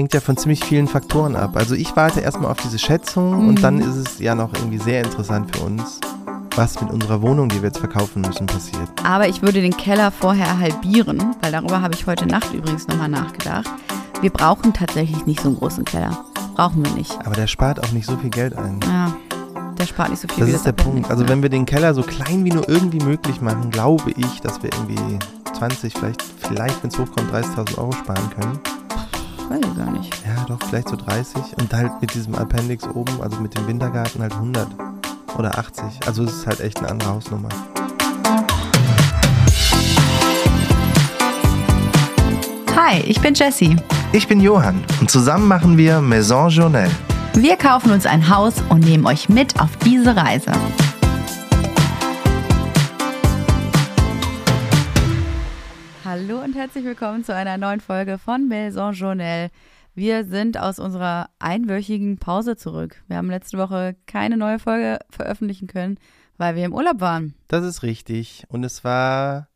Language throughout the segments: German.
hängt ja von ziemlich vielen Faktoren ab. Also ich warte erstmal auf diese Schätzung Mhm. und dann ist es ja noch irgendwie sehr interessant für uns, was mit unserer Wohnung, die wir jetzt verkaufen müssen, passiert. Aber ich würde den Keller vorher halbieren, weil darüber habe ich heute Nacht übrigens nochmal nachgedacht. Wir brauchen tatsächlich nicht so einen großen Keller. Brauchen wir nicht. Aber der spart auch nicht so viel Geld ein. Ja, der spart nicht so viel Das ist der Appendix, Punkt. Also wenn wir den Keller so klein wie nur irgendwie möglich machen, glaube ich, dass wir irgendwie 20, vielleicht, vielleicht wenn es hochkommt, 30.000 Euro sparen können. Weiß ich gar nicht. Ja, doch, vielleicht so 30. Und halt mit diesem Appendix oben, also mit dem Wintergarten halt 100 oder 80. Also es ist halt echt eine andere Hausnummer. Hi, ich bin Jessie. Ich bin Johann und zusammen machen wir Maison Journal. Wir kaufen uns ein Haus und nehmen euch mit auf diese Reise. Hallo und herzlich willkommen zu einer neuen Folge von Maison Journal. Wir sind aus unserer einwöchigen Pause zurück. Wir haben letzte Woche keine neue Folge veröffentlichen können, weil wir im Urlaub waren. Das ist richtig. Und es war.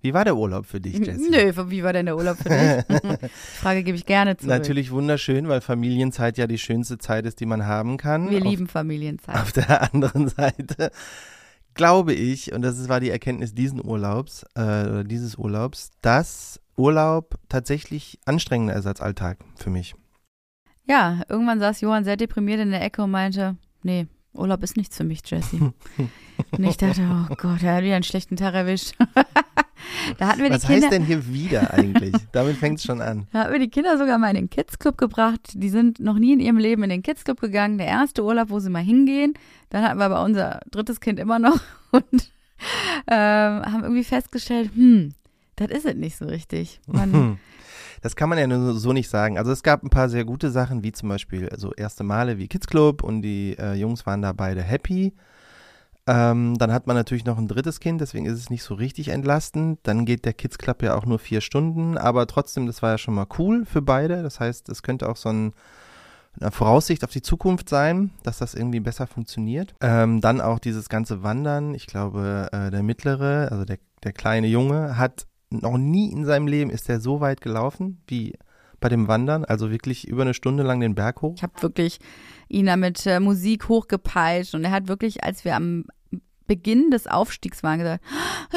Wie war der Urlaub für dich, Jessie? Nö, wie war denn der Urlaub für dich? Die Frage gebe ich gerne zurück. Natürlich wunderschön, weil Familienzeit ja die schönste Zeit ist, die man haben kann. Wir Auf- lieben Familienzeit. Auf der anderen Seite glaube ich, und das war die Erkenntnis diesen Urlaubs, äh, oder dieses Urlaubs, dass Urlaub tatsächlich anstrengender ist als Alltag für mich. Ja, irgendwann saß Johann sehr deprimiert in der Ecke und meinte, nee, Urlaub ist nichts für mich, Jessie. und ich dachte, oh Gott, er hat wieder einen schlechten Tag erwischt. da hatten wir Was die Kinder, heißt denn hier wieder eigentlich? Damit fängt es schon an. da hatten wir die Kinder sogar mal in den Kids Club gebracht. Die sind noch nie in ihrem Leben in den Kids Club gegangen. Der erste Urlaub, wo sie mal hingehen. Dann hatten wir aber unser drittes Kind immer noch und ähm, haben irgendwie festgestellt, hm, das ist es nicht so richtig. Man. Das kann man ja nur so nicht sagen. Also es gab ein paar sehr gute Sachen, wie zum Beispiel so erste Male wie Kids Club und die äh, Jungs waren da beide happy. Ähm, dann hat man natürlich noch ein drittes Kind, deswegen ist es nicht so richtig entlastend. Dann geht der Kids Club ja auch nur vier Stunden, aber trotzdem, das war ja schon mal cool für beide. Das heißt, es könnte auch so ein, eine Voraussicht auf die Zukunft sein, dass das irgendwie besser funktioniert. Ähm, dann auch dieses ganze Wandern. Ich glaube, äh, der mittlere, also der, der kleine Junge, hat noch nie in seinem Leben ist er so weit gelaufen wie bei dem Wandern, also wirklich über eine Stunde lang den Berg hoch. Ich habe wirklich ihn da mit äh, Musik hochgepeitscht und er hat wirklich, als wir am Beginn des Aufstiegs waren, gesagt,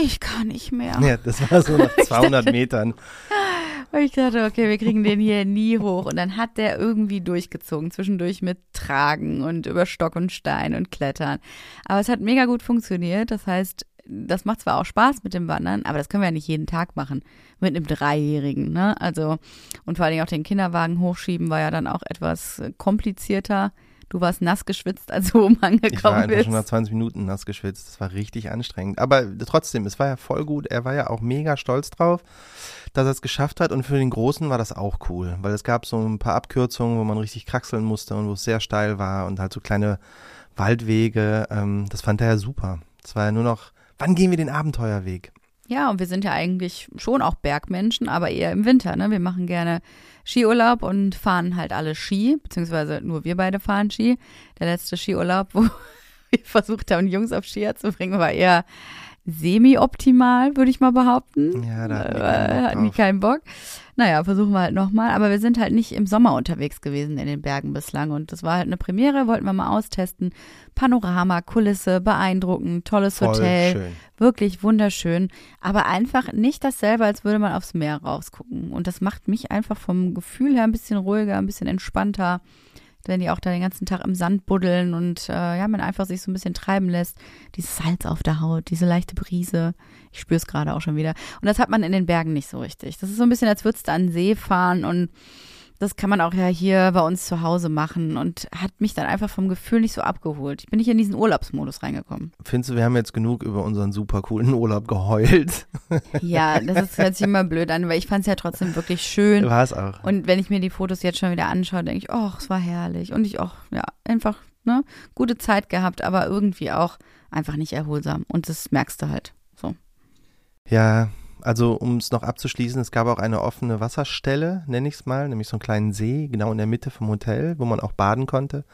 ich kann nicht mehr. Ja, das war so nach 200 Metern. Und ich dachte, okay, wir kriegen den hier nie hoch. Und dann hat der irgendwie durchgezogen, zwischendurch mit Tragen und über Stock und Stein und Klettern. Aber es hat mega gut funktioniert. Das heißt, das macht zwar auch Spaß mit dem Wandern, aber das können wir ja nicht jeden Tag machen. Mit einem Dreijährigen, ne? Also, und vor allen Dingen auch den Kinderwagen hochschieben war ja dann auch etwas komplizierter. Du warst nass geschwitzt, als du oben Ich war angekommen einfach bist. schon nach 20 Minuten nass geschwitzt. Das war richtig anstrengend. Aber trotzdem, es war ja voll gut. Er war ja auch mega stolz drauf, dass er es geschafft hat. Und für den Großen war das auch cool, weil es gab so ein paar Abkürzungen, wo man richtig kraxeln musste und wo es sehr steil war und halt so kleine Waldwege. Ähm, das fand er ja super. Es war ja nur noch, wann gehen wir den Abenteuerweg? Ja, und wir sind ja eigentlich schon auch Bergmenschen, aber eher im Winter. Ne? Wir machen gerne Skiurlaub und fahren halt alle Ski, beziehungsweise nur wir beide fahren Ski. Der letzte Skiurlaub, wo wir versucht haben, Jungs auf Skier zu bringen, war eher semi-optimal, würde ich mal behaupten. Ja, da hatten die Äh, keinen Bock hatten die keinen Bock. Naja, versuchen wir halt nochmal. Aber wir sind halt nicht im Sommer unterwegs gewesen in den Bergen bislang. Und das war halt eine Premiere, wollten wir mal austesten. Panorama, Kulisse, beeindruckend, tolles Voll Hotel. schön. Wirklich wunderschön, aber einfach nicht dasselbe, als würde man aufs Meer rausgucken. Und das macht mich einfach vom Gefühl her ein bisschen ruhiger, ein bisschen entspannter, wenn die auch da den ganzen Tag im Sand buddeln und äh, ja, man einfach sich so ein bisschen treiben lässt. Dieses Salz auf der Haut, diese leichte Brise. Ich spüre es gerade auch schon wieder. Und das hat man in den Bergen nicht so richtig. Das ist so ein bisschen, als würdest du an den See fahren und das kann man auch ja hier bei uns zu Hause machen und hat mich dann einfach vom Gefühl nicht so abgeholt. Ich bin nicht in diesen Urlaubsmodus reingekommen. Findest du, wir haben jetzt genug über unseren super coolen Urlaub geheult? Ja, das ist, hört sich immer blöd an, weil ich fand es ja trotzdem wirklich schön. War es auch. Und wenn ich mir die Fotos jetzt schon wieder anschaue, denke ich, oh, es war herrlich. Und ich auch, ja, einfach, ne, gute Zeit gehabt, aber irgendwie auch einfach nicht erholsam. Und das merkst du halt. So. Ja, also um es noch abzuschließen, es gab auch eine offene Wasserstelle, nenne ich es mal, nämlich so einen kleinen See, genau in der Mitte vom Hotel, wo man auch baden konnte.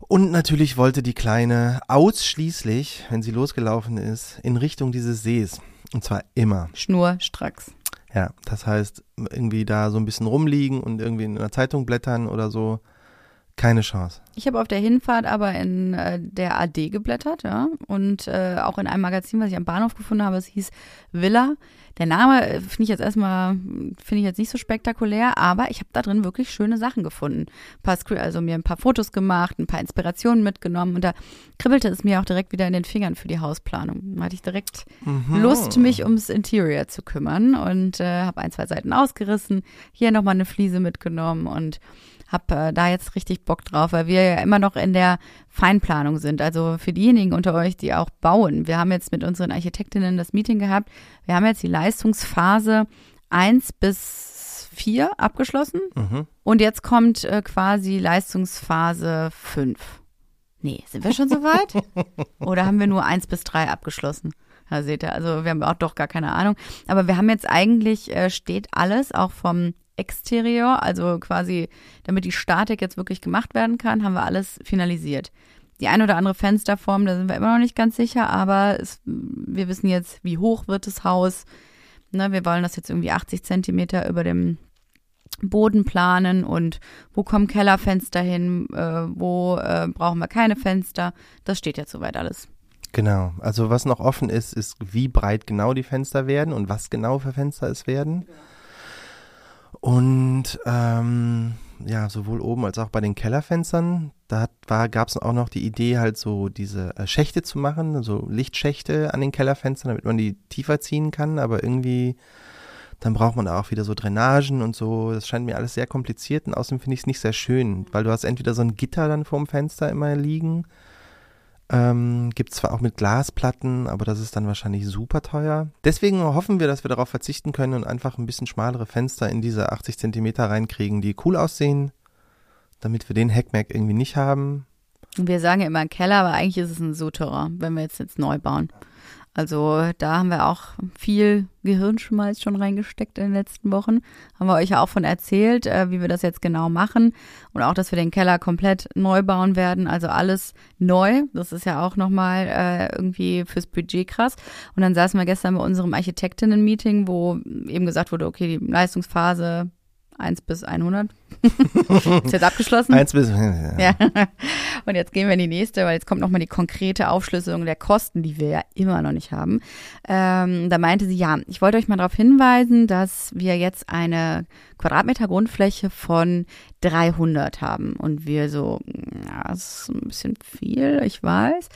Und natürlich wollte die Kleine ausschließlich, wenn sie losgelaufen ist, in Richtung dieses Sees. Und zwar immer. Schnurstracks. Ja, das heißt, irgendwie da so ein bisschen rumliegen und irgendwie in einer Zeitung blättern oder so, keine Chance. Ich habe auf der Hinfahrt aber in äh, der AD geblättert, ja, und äh, auch in einem Magazin, was ich am Bahnhof gefunden habe, es hieß Villa. Der Name äh, finde ich jetzt erstmal, finde ich jetzt nicht so spektakulär, aber ich habe da drin wirklich schöne Sachen gefunden. Ein paar Screen, also mir ein paar Fotos gemacht, ein paar Inspirationen mitgenommen und da kribbelte es mir auch direkt wieder in den Fingern für die Hausplanung. Da hatte ich direkt Mhm. Lust, mich ums Interior zu kümmern und äh, habe ein, zwei Seiten ausgerissen, hier nochmal eine Fliese mitgenommen und habe äh, da jetzt richtig Bock drauf, weil wir ja immer noch in der Feinplanung sind. Also für diejenigen unter euch, die auch bauen. Wir haben jetzt mit unseren Architektinnen das Meeting gehabt. Wir haben jetzt die Leistungsphase 1 bis 4 abgeschlossen Mhm. und jetzt kommt äh, quasi Leistungsphase 5. Nee, sind wir schon so weit? Oder haben wir nur 1 bis 3 abgeschlossen? Da seht ihr, also wir haben auch doch gar keine Ahnung. Aber wir haben jetzt eigentlich, äh, steht alles, auch vom Exterior, also quasi, damit die Statik jetzt wirklich gemacht werden kann, haben wir alles finalisiert. Die ein oder andere Fensterform, da sind wir immer noch nicht ganz sicher, aber es, wir wissen jetzt, wie hoch wird das Haus. Ne, wir wollen das jetzt irgendwie 80 Zentimeter über dem Boden planen und wo kommen Kellerfenster hin, äh, wo äh, brauchen wir keine Fenster. Das steht jetzt soweit alles. Genau. Also was noch offen ist, ist, wie breit genau die Fenster werden und was genau für Fenster es werden. Und ähm, ja, sowohl oben als auch bei den Kellerfenstern, da gab es auch noch die Idee, halt so diese äh, Schächte zu machen, so Lichtschächte an den Kellerfenstern, damit man die tiefer ziehen kann, aber irgendwie, dann braucht man auch wieder so Drainagen und so. Das scheint mir alles sehr kompliziert und außerdem finde ich es nicht sehr schön, weil du hast entweder so ein Gitter dann vorm Fenster immer liegen ähm, gibt zwar auch mit Glasplatten, aber das ist dann wahrscheinlich super teuer. Deswegen hoffen wir, dass wir darauf verzichten können und einfach ein bisschen schmalere Fenster in diese 80 Zentimeter reinkriegen, die cool aussehen, damit wir den Hackmack irgendwie nicht haben. Wir sagen ja immer Keller, aber eigentlich ist es ein Souterrain, wenn wir jetzt, jetzt neu bauen. Also da haben wir auch viel Gehirnschmalz schon reingesteckt in den letzten Wochen. Haben wir euch ja auch von erzählt, äh, wie wir das jetzt genau machen. Und auch, dass wir den Keller komplett neu bauen werden. Also alles neu. Das ist ja auch nochmal äh, irgendwie fürs Budget krass. Und dann saßen wir gestern bei unserem Architektinnen-Meeting, wo eben gesagt wurde, okay, die Leistungsphase 1 bis 100 ist jetzt abgeschlossen. Eins bis. Ja. Und jetzt gehen wir in die nächste, weil jetzt kommt nochmal die konkrete Aufschlüsselung der Kosten, die wir ja immer noch nicht haben. Ähm, da meinte sie, ja, ich wollte euch mal darauf hinweisen, dass wir jetzt eine Quadratmeter Grundfläche von 300 haben. Und wir so, ja, das ist ein bisschen viel, ich weiß.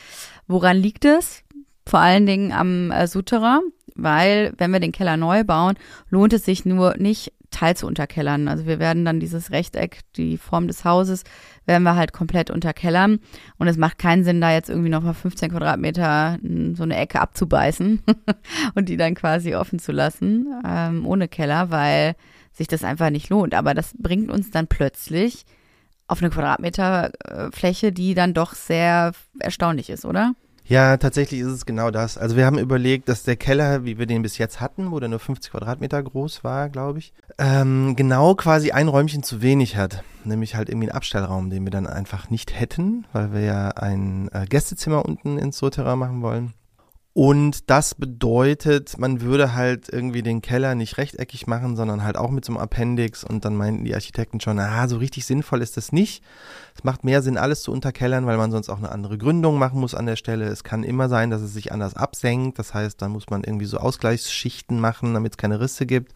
Woran liegt es? Vor allen Dingen am äh, Souterrain, weil wenn wir den Keller neu bauen, lohnt es sich nur nicht Teil zu unterkellern. Also wir werden dann dieses Rechteck, die Form des Hauses, werden wir halt komplett unterkellern. Und es macht keinen Sinn, da jetzt irgendwie nochmal 15 Quadratmeter so eine Ecke abzubeißen und die dann quasi offen zu lassen, ähm, ohne Keller, weil sich das einfach nicht lohnt. Aber das bringt uns dann plötzlich auf eine Quadratmeter äh, Fläche, die dann doch sehr erstaunlich ist, oder? Ja, tatsächlich ist es genau das. Also wir haben überlegt, dass der Keller, wie wir den bis jetzt hatten, wo der nur 50 Quadratmeter groß war, glaube ich, ähm, genau quasi ein Räumchen zu wenig hat. Nämlich halt irgendwie einen Abstellraum, den wir dann einfach nicht hätten, weil wir ja ein äh, Gästezimmer unten ins Souterrain machen wollen. Und das bedeutet, man würde halt irgendwie den Keller nicht rechteckig machen, sondern halt auch mit so einem Appendix. Und dann meinten die Architekten schon, ah, so richtig sinnvoll ist das nicht. Es macht mehr Sinn, alles zu unterkellern, weil man sonst auch eine andere Gründung machen muss an der Stelle. Es kann immer sein, dass es sich anders absenkt. Das heißt, dann muss man irgendwie so Ausgleichsschichten machen, damit es keine Risse gibt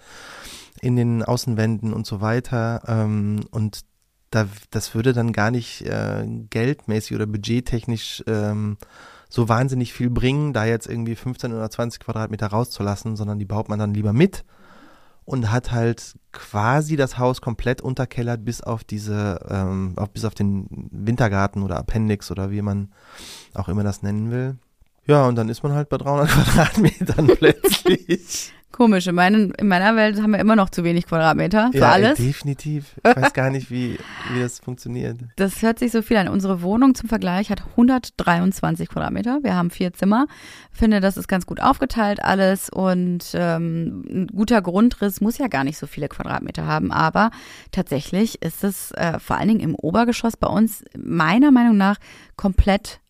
in den Außenwänden und so weiter. Ähm, und da, das würde dann gar nicht äh, geldmäßig oder budgettechnisch ähm, so wahnsinnig viel bringen, da jetzt irgendwie 15 oder 20 Quadratmeter rauszulassen, sondern die baut man dann lieber mit und hat halt quasi das Haus komplett unterkellert bis auf diese, ähm, auf, bis auf den Wintergarten oder Appendix oder wie man auch immer das nennen will. Ja, und dann ist man halt bei 300 Quadratmetern plötzlich. Komisch, in, meinen, in meiner Welt haben wir immer noch zu wenig Quadratmeter für ja, alles. definitiv. Ich weiß gar nicht, wie, wie das funktioniert. Das hört sich so viel an. Unsere Wohnung zum Vergleich hat 123 Quadratmeter. Wir haben vier Zimmer. Finde, das ist ganz gut aufgeteilt alles und ähm, ein guter Grundriss muss ja gar nicht so viele Quadratmeter haben. Aber tatsächlich ist es äh, vor allen Dingen im Obergeschoss bei uns meiner Meinung nach komplett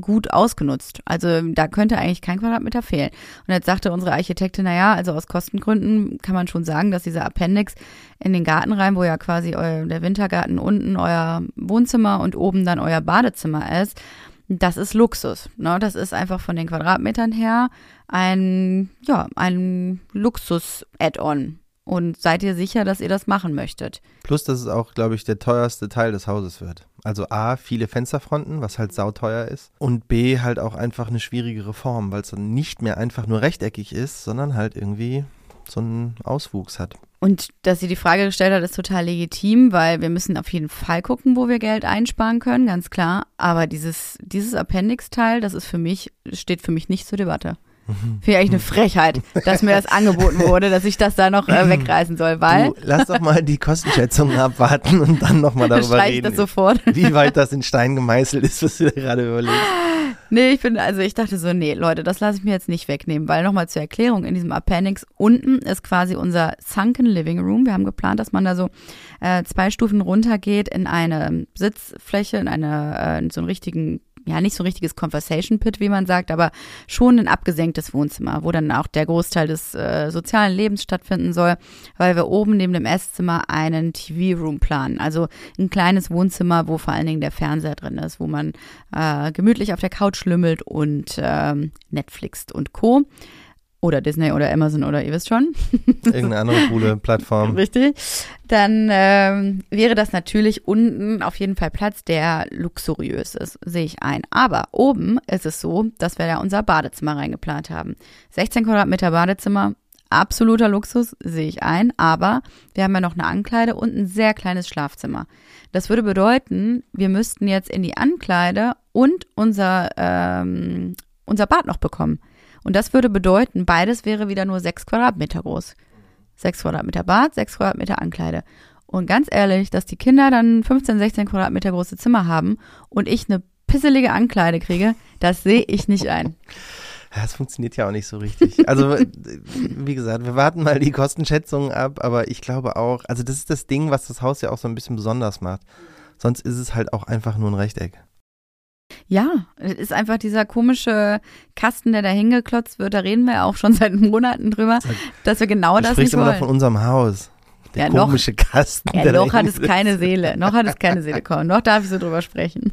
gut ausgenutzt. Also da könnte eigentlich kein Quadratmeter fehlen. Und jetzt sagte unsere Architektin, naja, also aus Kostengründen kann man schon sagen, dass dieser Appendix in den Garten rein, wo ja quasi euer, der Wintergarten unten euer Wohnzimmer und oben dann euer Badezimmer ist, das ist Luxus. Ne? Das ist einfach von den Quadratmetern her ein, ja, ein Luxus-Add-on. Und seid ihr sicher, dass ihr das machen möchtet? Plus, dass es auch, glaube ich, der teuerste Teil des Hauses wird. Also A, viele Fensterfronten, was halt sauteuer ist. Und B, halt auch einfach eine schwierigere Form, weil es dann nicht mehr einfach nur rechteckig ist, sondern halt irgendwie so einen Auswuchs hat. Und dass sie die Frage gestellt hat, ist total legitim, weil wir müssen auf jeden Fall gucken, wo wir Geld einsparen können, ganz klar. Aber dieses, dieses Appendix-Teil, das ist für mich, steht für mich nicht zur Debatte. Finde ich eigentlich eine Frechheit, dass mir das angeboten wurde, dass ich das da noch äh, wegreißen soll, weil. Du, lass doch mal die Kostenschätzungen abwarten und dann nochmal darüber reden. Ich das sofort. Wie weit das in Stein gemeißelt ist, was du dir gerade überlegst. Nee, ich bin, also ich dachte so, nee, Leute, das lasse ich mir jetzt nicht wegnehmen, weil nochmal zur Erklärung, in diesem Appendix unten ist quasi unser Sunken Living Room. Wir haben geplant, dass man da so äh, zwei Stufen runtergeht in eine Sitzfläche, in eine, äh, in so einen richtigen ja, nicht so ein richtiges Conversation Pit, wie man sagt, aber schon ein abgesenktes Wohnzimmer, wo dann auch der Großteil des äh, sozialen Lebens stattfinden soll, weil wir oben neben dem Esszimmer einen TV-Room planen. Also ein kleines Wohnzimmer, wo vor allen Dingen der Fernseher drin ist, wo man äh, gemütlich auf der Couch lümmelt und ähm, Netflixt und Co. Oder Disney oder Amazon oder ihr wisst schon. Irgendeine andere coole Plattform. Richtig. Dann ähm, wäre das natürlich unten auf jeden Fall Platz, der luxuriös ist, sehe ich ein. Aber oben ist es so, dass wir da unser Badezimmer reingeplant haben. 16 Quadratmeter Badezimmer, absoluter Luxus, sehe ich ein. Aber wir haben ja noch eine Ankleide und ein sehr kleines Schlafzimmer. Das würde bedeuten, wir müssten jetzt in die Ankleide und unser, ähm, unser Bad noch bekommen. Und das würde bedeuten, beides wäre wieder nur sechs Quadratmeter groß. Sechs Quadratmeter Bad, sechs Quadratmeter Ankleide. Und ganz ehrlich, dass die Kinder dann 15, 16 Quadratmeter große Zimmer haben und ich eine pisselige Ankleide kriege, das sehe ich nicht ein. Ja, das funktioniert ja auch nicht so richtig. Also, wie gesagt, wir warten mal die Kostenschätzungen ab, aber ich glaube auch, also das ist das Ding, was das Haus ja auch so ein bisschen besonders macht. Sonst ist es halt auch einfach nur ein Rechteck. Ja, es ist einfach dieser komische Kasten, der da hingeklotzt wird. Da reden wir ja auch schon seit Monaten drüber, dass wir genau das nicht immer wollen. noch von unserem Haus. Der ja, komische noch, Kasten. Ja, noch hat es keine Seele. Noch hat es keine Seele. Komm, noch darf ich so drüber sprechen.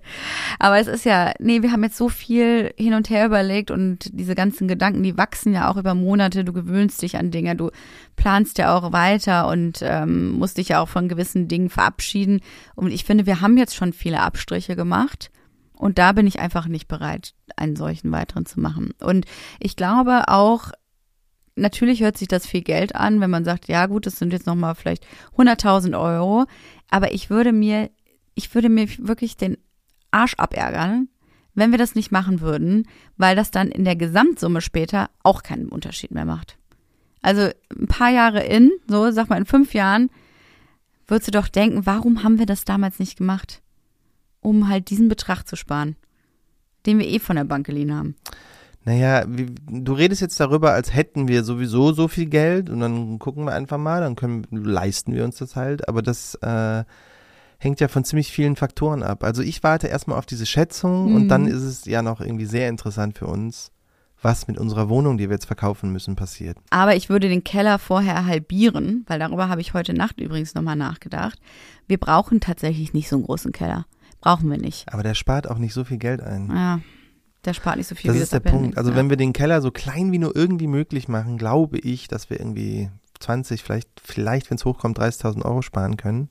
Aber es ist ja, nee, wir haben jetzt so viel hin und her überlegt und diese ganzen Gedanken, die wachsen ja auch über Monate. Du gewöhnst dich an Dinge, du planst ja auch weiter und ähm, musst dich ja auch von gewissen Dingen verabschieden. Und ich finde, wir haben jetzt schon viele Abstriche gemacht. Und da bin ich einfach nicht bereit, einen solchen weiteren zu machen. Und ich glaube auch, natürlich hört sich das viel Geld an, wenn man sagt, ja gut, das sind jetzt nochmal vielleicht 100.000 Euro. Aber ich würde mir, ich würde mir wirklich den Arsch abärgern, wenn wir das nicht machen würden, weil das dann in der Gesamtsumme später auch keinen Unterschied mehr macht. Also ein paar Jahre in, so sag mal in fünf Jahren, würdest du doch denken, warum haben wir das damals nicht gemacht? Um halt diesen Betrag zu sparen, den wir eh von der Bank geliehen haben. Naja, wie, du redest jetzt darüber, als hätten wir sowieso so viel Geld und dann gucken wir einfach mal, dann können, leisten wir uns das halt, aber das äh, hängt ja von ziemlich vielen Faktoren ab. Also ich warte erstmal auf diese Schätzung mhm. und dann ist es ja noch irgendwie sehr interessant für uns, was mit unserer Wohnung, die wir jetzt verkaufen müssen, passiert. Aber ich würde den Keller vorher halbieren, weil darüber habe ich heute Nacht übrigens nochmal nachgedacht. Wir brauchen tatsächlich nicht so einen großen Keller. Brauchen wir nicht. Aber der spart auch nicht so viel Geld ein. Ja, der spart nicht so viel das wie ist der Punkt. Also ja. wenn wir den Keller so klein wie nur irgendwie möglich machen, glaube ich, dass wir irgendwie 20, vielleicht, vielleicht wenn es hochkommt, 30.000 Euro sparen können.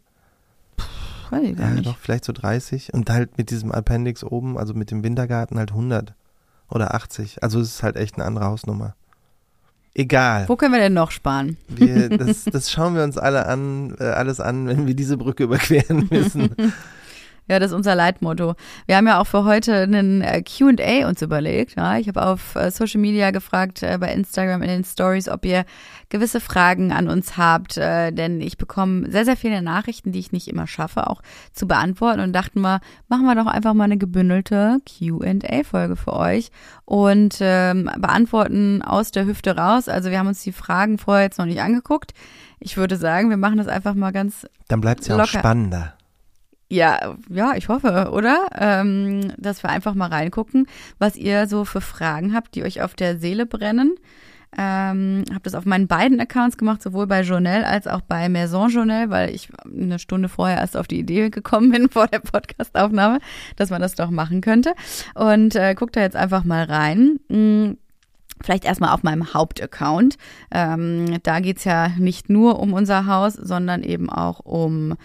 Puh, weiß ich gar ja, nicht. doch, vielleicht so 30. Und halt mit diesem Appendix oben, also mit dem Wintergarten halt 100 oder 80. Also es ist halt echt eine andere Hausnummer. Egal. Wo können wir denn noch sparen? Wir, das, das schauen wir uns alle an, äh, alles an, wenn wir diese Brücke überqueren müssen. Ja, das ist unser Leitmotto. Wir haben ja auch für heute einen äh, Q&A uns überlegt. Ja? Ich habe auf äh, Social Media gefragt, äh, bei Instagram in den Stories, ob ihr gewisse Fragen an uns habt, denn ich bekomme sehr, sehr viele Nachrichten, die ich nicht immer schaffe, auch zu beantworten und dachten wir, machen wir doch einfach mal eine gebündelte Q&A-Folge für euch und ähm, beantworten aus der Hüfte raus. Also wir haben uns die Fragen vorher jetzt noch nicht angeguckt. Ich würde sagen, wir machen das einfach mal ganz Dann bleibt es ja auch spannender. Ja, ja, ich hoffe, oder? Ähm, dass wir einfach mal reingucken, was ihr so für Fragen habt, die euch auf der Seele brennen. Ähm, habe das auf meinen beiden Accounts gemacht, sowohl bei Journal als auch bei Maison Journal, weil ich eine Stunde vorher erst auf die Idee gekommen bin vor der Podcastaufnahme, dass man das doch machen könnte. Und äh, guckt da jetzt einfach mal rein. Hm Vielleicht erstmal auf meinem Hauptaccount. Ähm, da geht's ja nicht nur um unser Haus, sondern eben auch um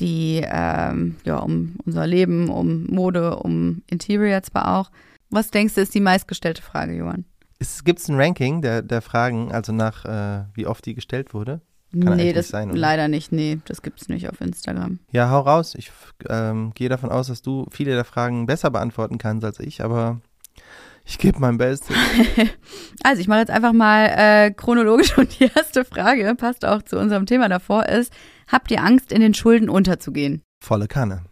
die, ähm, ja, um unser Leben, um Mode, um Interior zwar auch. Was denkst du, ist die meistgestellte Frage, Johann? Gibt es ein Ranking der, der Fragen, also nach äh, wie oft die gestellt wurde? Kann nee, das sein, leider nicht. Nee, das gibt es nicht auf Instagram. Ja, hau raus. Ich ähm, gehe davon aus, dass du viele der Fragen besser beantworten kannst als ich, aber ich gebe mein Bestes. also ich mache jetzt einfach mal äh, chronologisch und die erste Frage, passt auch zu unserem Thema davor, ist, habt ihr Angst, in den Schulden unterzugehen? Volle Kanne.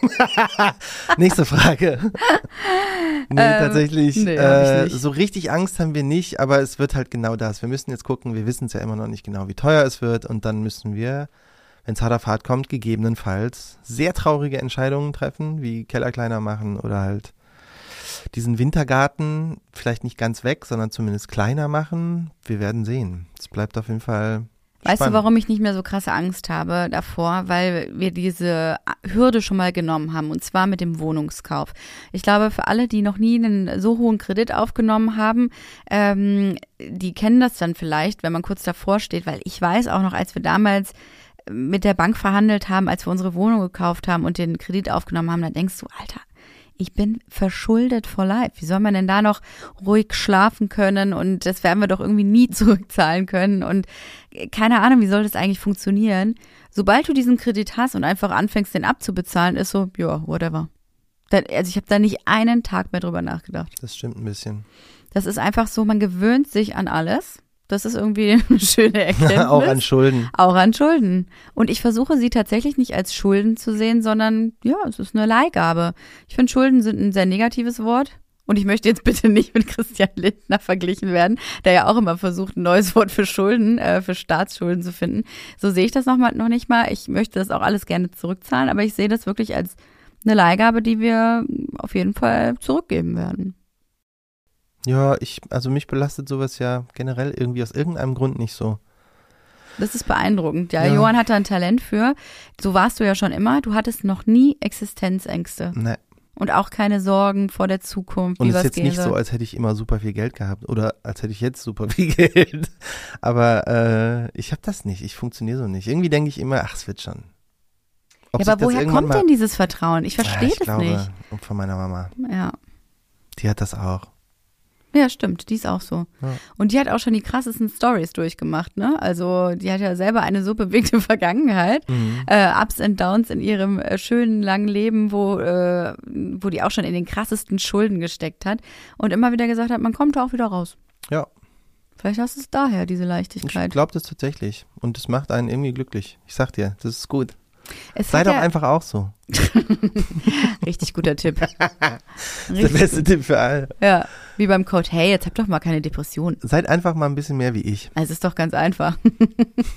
Nächste Frage. nee, ähm, tatsächlich, nee, äh, so richtig Angst haben wir nicht, aber es wird halt genau das. Wir müssen jetzt gucken, wir wissen es ja immer noch nicht genau, wie teuer es wird und dann müssen wir, wenn es hart auf hart kommt, gegebenenfalls sehr traurige Entscheidungen treffen, wie Keller kleiner machen oder halt diesen Wintergarten vielleicht nicht ganz weg, sondern zumindest kleiner machen. Wir werden sehen. Es bleibt auf jeden Fall. Weißt spannend. du, warum ich nicht mehr so krasse Angst habe davor? Weil wir diese Hürde schon mal genommen haben und zwar mit dem Wohnungskauf. Ich glaube, für alle, die noch nie einen so hohen Kredit aufgenommen haben, ähm, die kennen das dann vielleicht, wenn man kurz davor steht, weil ich weiß auch noch, als wir damals mit der Bank verhandelt haben, als wir unsere Wohnung gekauft haben und den Kredit aufgenommen haben, dann denkst du, Alter, ich bin verschuldet for life. Wie soll man denn da noch ruhig schlafen können? Und das werden wir doch irgendwie nie zurückzahlen können. Und keine Ahnung, wie soll das eigentlich funktionieren? Sobald du diesen Kredit hast und einfach anfängst, den abzubezahlen, ist so, ja, whatever. Also ich habe da nicht einen Tag mehr drüber nachgedacht. Das stimmt ein bisschen. Das ist einfach so, man gewöhnt sich an alles. Das ist irgendwie eine schöne Erkenntnis. Auch an Schulden. Auch an Schulden. Und ich versuche sie tatsächlich nicht als Schulden zu sehen, sondern ja, es ist eine Leihgabe. Ich finde, Schulden sind ein sehr negatives Wort. Und ich möchte jetzt bitte nicht mit Christian Lindner verglichen werden, der ja auch immer versucht, ein neues Wort für Schulden, äh, für Staatsschulden zu finden. So sehe ich das noch, mal, noch nicht mal. Ich möchte das auch alles gerne zurückzahlen, aber ich sehe das wirklich als eine Leihgabe, die wir auf jeden Fall zurückgeben werden. Ja, ich, also mich belastet sowas ja generell irgendwie aus irgendeinem Grund nicht so. Das ist beeindruckend. Ja, ja, Johann hat da ein Talent für. So warst du ja schon immer. Du hattest noch nie Existenzängste. Nee. Und auch keine Sorgen vor der Zukunft. Und es ist jetzt nicht so, als hätte ich immer super viel Geld gehabt oder als hätte ich jetzt super viel Geld. Aber äh, ich habe das nicht. Ich funktioniere so nicht. Irgendwie denke ich immer, ach, es wird schon. Ob ja, aber woher kommt denn dieses Vertrauen? Ich verstehe ja, ich das glaube, nicht. Von meiner Mama. Ja. Die hat das auch. Ja, stimmt, die ist auch so. Ja. Und die hat auch schon die krassesten Stories durchgemacht, ne? Also die hat ja selber eine so bewegte Vergangenheit, mhm. äh, Ups and Downs in ihrem äh, schönen langen Leben, wo, äh, wo die auch schon in den krassesten Schulden gesteckt hat und immer wieder gesagt hat, man kommt da auch wieder raus. Ja. Vielleicht hast du es daher, diese Leichtigkeit. Ich glaube das tatsächlich. Und es macht einen irgendwie glücklich. Ich sag dir, das ist gut. Es Sei doch ja einfach auch so. Richtig guter Tipp. Richtig der beste Tipp für alle. Ja, wie beim Code, hey, jetzt habt doch mal keine Depression. Seid einfach mal ein bisschen mehr wie ich. Es ist doch ganz einfach.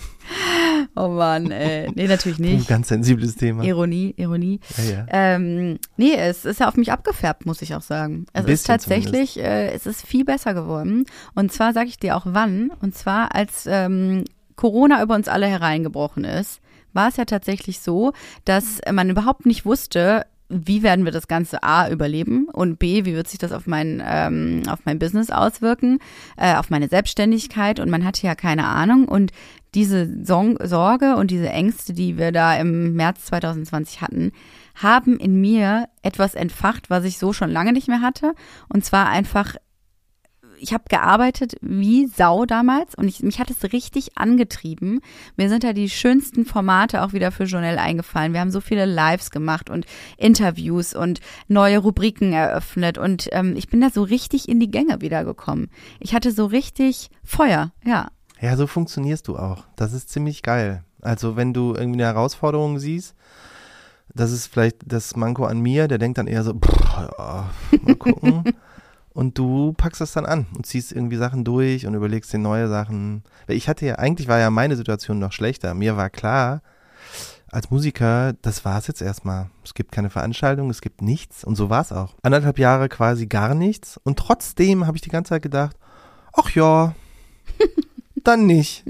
oh Mann, ey. Nee, natürlich nicht. Ein ganz sensibles Thema. Ironie, Ironie. Ja, ja. Ähm, nee, es ist ja auf mich abgefärbt, muss ich auch sagen. Es ist tatsächlich, äh, es ist viel besser geworden. Und zwar sage ich dir auch wann. Und zwar als ähm, Corona über uns alle hereingebrochen ist war es ja tatsächlich so, dass man überhaupt nicht wusste, wie werden wir das Ganze A überleben und B, wie wird sich das auf mein, ähm, auf mein Business auswirken, äh, auf meine Selbstständigkeit? Und man hatte ja keine Ahnung. Und diese Sorge und diese Ängste, die wir da im März 2020 hatten, haben in mir etwas entfacht, was ich so schon lange nicht mehr hatte. Und zwar einfach ich habe gearbeitet wie Sau damals und ich, mich hat es richtig angetrieben. Mir sind da die schönsten Formate auch wieder für Journal eingefallen. Wir haben so viele Lives gemacht und Interviews und neue Rubriken eröffnet und ähm, ich bin da so richtig in die Gänge wiedergekommen. Ich hatte so richtig Feuer, ja. Ja, so funktionierst du auch. Das ist ziemlich geil. Also wenn du irgendwie eine Herausforderung siehst, das ist vielleicht das Manko an mir, der denkt dann eher so, pff, ja, mal gucken. und du packst das dann an und ziehst irgendwie Sachen durch und überlegst dir neue Sachen. Weil ich hatte ja, eigentlich war ja meine Situation noch schlechter. Mir war klar, als Musiker, das war's jetzt erstmal. Es gibt keine Veranstaltung, es gibt nichts und so war's auch. Anderthalb Jahre quasi gar nichts und trotzdem habe ich die ganze Zeit gedacht, ach ja, dann nicht.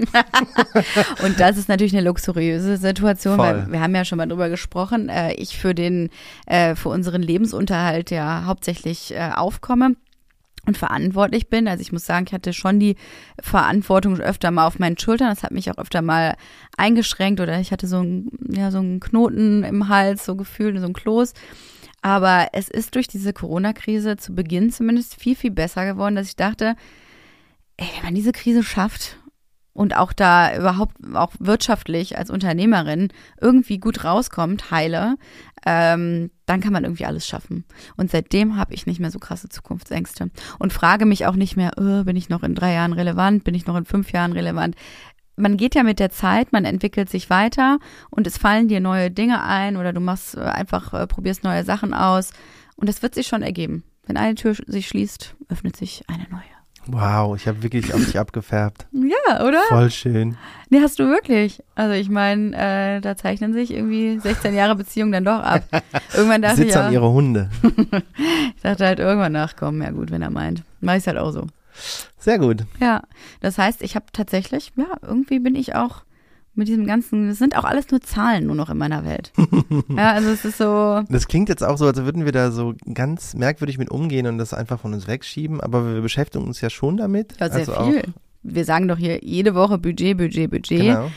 und das ist natürlich eine luxuriöse Situation, Voll. weil wir haben ja schon mal drüber gesprochen. Äh, ich für den, äh, für unseren Lebensunterhalt ja hauptsächlich äh, aufkomme und verantwortlich bin. Also ich muss sagen, ich hatte schon die Verantwortung öfter mal auf meinen Schultern. Das hat mich auch öfter mal eingeschränkt oder ich hatte so ein, ja, so einen Knoten im Hals, so gefühlt, so ein Kloß. Aber es ist durch diese Corona-Krise zu Beginn zumindest viel, viel besser geworden, dass ich dachte, ey, wenn man diese Krise schafft und auch da überhaupt auch wirtschaftlich als Unternehmerin irgendwie gut rauskommt, heile, ähm, dann kann man irgendwie alles schaffen. Und seitdem habe ich nicht mehr so krasse Zukunftsängste und frage mich auch nicht mehr, oh, bin ich noch in drei Jahren relevant, bin ich noch in fünf Jahren relevant. Man geht ja mit der Zeit, man entwickelt sich weiter und es fallen dir neue Dinge ein oder du machst äh, einfach, äh, probierst neue Sachen aus und das wird sich schon ergeben. Wenn eine Tür sich schließt, öffnet sich eine neue. Wow, ich habe wirklich auf dich abgefärbt. Ja, oder? Voll schön. Nee, hast du wirklich. Also ich meine, äh, da zeichnen sich irgendwie 16 Jahre Beziehung dann doch ab. Irgendwann dachte Sitz ich an ihre Hunde. ich dachte halt irgendwann nachkommen. Ja gut, wenn er meint. Mach ich halt auch so. Sehr gut. Ja, das heißt, ich habe tatsächlich, ja, irgendwie bin ich auch mit diesem ganzen, das sind auch alles nur Zahlen nur noch in meiner Welt. ja, also es ist so, Das klingt jetzt auch so, als würden wir da so ganz merkwürdig mit umgehen und das einfach von uns wegschieben, aber wir beschäftigen uns ja schon damit. ja, sehr also viel. Wir sagen doch hier jede Woche Budget, Budget, Budget. Auch, genau.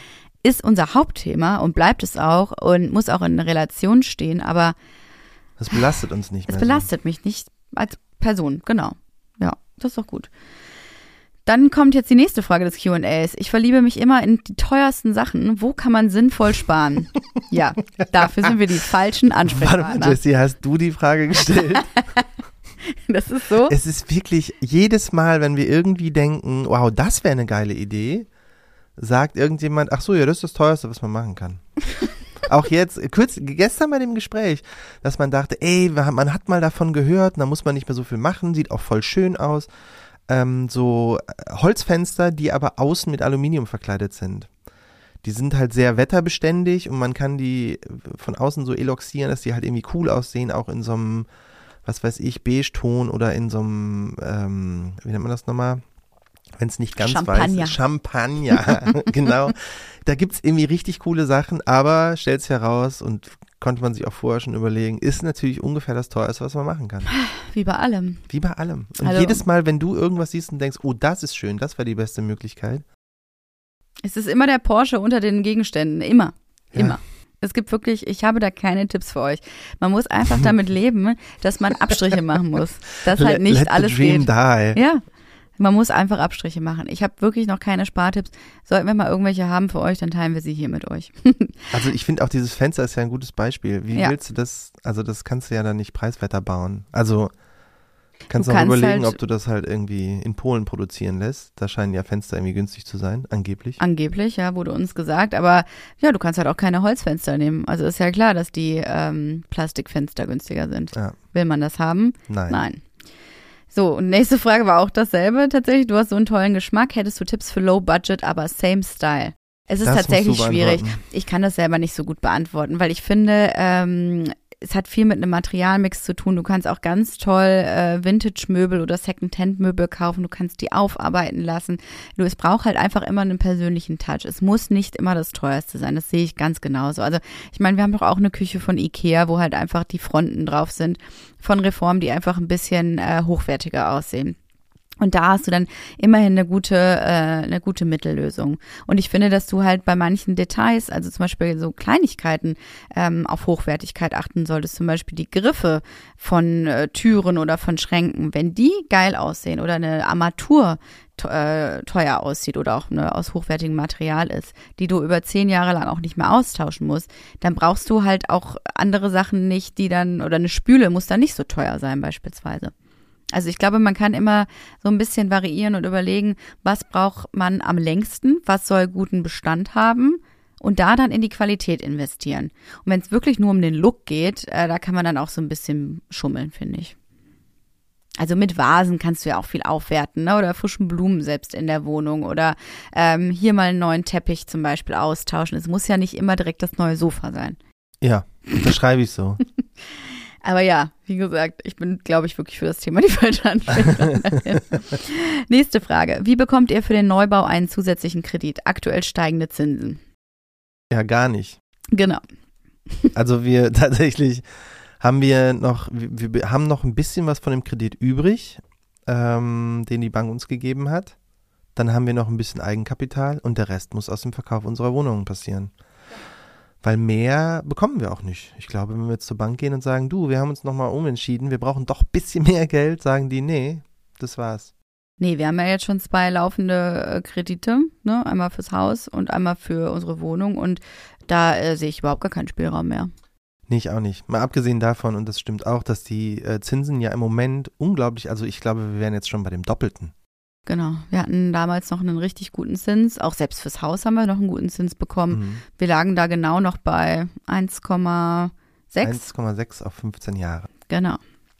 Ist unser Hauptthema und bleibt es auch und muss auch in Relation stehen, aber Das belastet uns nicht Es belastet mich nicht als Person, genau. Ja, das ist doch gut. Dann kommt jetzt die nächste Frage des QAs. Ich verliebe mich immer in die teuersten Sachen. Wo kann man sinnvoll sparen? ja, dafür sind wir die falschen So. Warte mal, Ansprechpartner. Jessie, hast du die Frage gestellt? Das ist so. es ist wirklich jedes Mal, wenn wir irgendwie denken, wow, das wäre eine geile Idee, sagt irgendjemand, ach so, ja, das ist das teuerste, was man machen kann. Auch jetzt, kurz, gestern bei dem Gespräch, dass man dachte, ey, man hat mal davon gehört, da muss man nicht mehr so viel machen, sieht auch voll schön aus. Ähm, so äh, Holzfenster, die aber außen mit Aluminium verkleidet sind. Die sind halt sehr wetterbeständig und man kann die von außen so eloxieren, dass die halt irgendwie cool aussehen, auch in so einem, was weiß ich, Beige-Ton oder in so einem, ähm, wie nennt man das nochmal? Wenn es nicht ganz weiß Champagner. ist. Champagner, genau. Da gibt's irgendwie richtig coole Sachen, aber stellt's heraus und konnte man sich auch vorher schon überlegen, ist natürlich ungefähr das teuerste, was man machen kann. Wie bei allem. Wie bei allem. Und Also- jedes Mal, wenn du irgendwas siehst und denkst, oh, das ist schön, das wäre die beste Möglichkeit. Es ist immer der Porsche unter den Gegenständen. Immer. Ja. Immer. Es gibt wirklich, ich habe da keine Tipps für euch. Man muss einfach damit leben, dass man Abstriche machen muss. Dass halt Let- nicht let alles the dream geht. die. Ja. Man muss einfach Abstriche machen. Ich habe wirklich noch keine Spartipps. Sollten wir mal irgendwelche haben für euch, dann teilen wir sie hier mit euch. Also ich finde auch dieses Fenster ist ja ein gutes Beispiel. Wie Ja. willst du das, also das kannst du ja dann nicht preiswerter bauen. Also kannst Du auch kannst überlegen, halt- ob du das halt irgendwie in Polen produzieren lässt. Da scheinen ja Fenster irgendwie günstig zu sein, angeblich. Angeblich, ja, wurde uns gesagt. Aber ja, du kannst halt auch keine Holzfenster nehmen. Also ist ja klar, dass die ähm, Plastikfenster günstiger sind. Ja. Will man das haben? Nein. Nein. So, und nächste Frage war auch dasselbe tatsächlich. Du hast so einen tollen Geschmack. Hättest du Tipps für Low Budget, aber same Style? Es ist Das tatsächlich schwierig. Ich kann das selber nicht so gut beantworten, weil ich finde, ähm, es hat viel mit einem Materialmix zu tun. Du kannst auch ganz toll äh, Vintage-Möbel oder Second-Hand-Möbel kaufen. Du kannst die aufarbeiten lassen. Du, es braucht halt einfach immer einen persönlichen Touch. Es muss nicht immer das teuerste sein. Das sehe ich ganz genauso. Also ich meine, wir haben doch auch eine Küche von Ikea, wo halt einfach die Fronten drauf sind von Reform, die einfach ein bisschen äh, hochwertiger aussehen. Und da hast du dann immerhin eine gute, äh, eine gute Mittellösung. Und ich finde, dass du halt bei manchen Details, also zum Beispiel so Kleinigkeiten, ähm, auf Hochwertigkeit achten solltest. Zum Beispiel die Griffe von äh, Türen oder von Schränken. Wenn die geil aussehen oder eine Armatur äh, teuer aussieht oder auch ne, aus hochwertigem Material ist, die du über zehn Jahre lang auch nicht mehr austauschen musst, dann brauchst du halt auch andere Sachen nicht, die dann, oder eine Spüle muss dann nicht so teuer sein beispielsweise. Also ich glaube, man kann immer so ein bisschen variieren und überlegen, was braucht man am längsten, was soll guten Bestand haben und da dann in die Qualität investieren. Und wenn es wirklich nur um den Look geht, äh, da kann man dann auch so ein bisschen schummeln, finde ich. Also mit Vasen kannst du ja auch viel aufwerten, ne? Oder frischen Blumen selbst in der Wohnung oder ähm, hier mal einen neuen Teppich zum Beispiel austauschen. Es muss ja nicht immer direkt das neue Sofa sein. Ja, unterschreibe ich so. Aber ja, wie gesagt, ich bin, glaube ich, wirklich für das Thema die falsche Ansprechpartnerin. Nächste Frage. Wie bekommt ihr für den Neubau einen zusätzlichen Kredit? Aktuell steigende Zinsen. Ja, gar nicht. Genau. Also wir tatsächlich haben wir noch, wir, wir haben noch ein bisschen was von dem Kredit übrig, ähm, den die Bank uns gegeben hat. Dann haben wir noch ein bisschen Eigenkapital und der Rest muss aus dem Verkauf unserer Wohnungen passieren. Weil mehr bekommen wir auch nicht. Ich glaube, wenn wir jetzt zur Bank gehen und sagen, du, wir haben uns nochmal umentschieden, wir brauchen doch ein bisschen mehr Geld, sagen die, nee, das war's. Nee, wir haben ja jetzt schon zwei laufende äh, Kredite, ne? Einmal fürs Haus und einmal für unsere Wohnung und da äh, sehe ich überhaupt gar keinen Spielraum mehr. Nee, ich auch nicht. Mal abgesehen davon, und das stimmt auch, dass die äh, Zinsen ja im Moment unglaublich, also ich glaube, wir wären jetzt schon bei dem Doppelten. Genau. Wir hatten damals noch einen richtig guten Zins. Auch selbst fürs Haus haben wir noch einen guten Zins bekommen. Mhm. Wir lagen da genau noch bei 1,6. 1,6 auf 15 Jahre. Genau.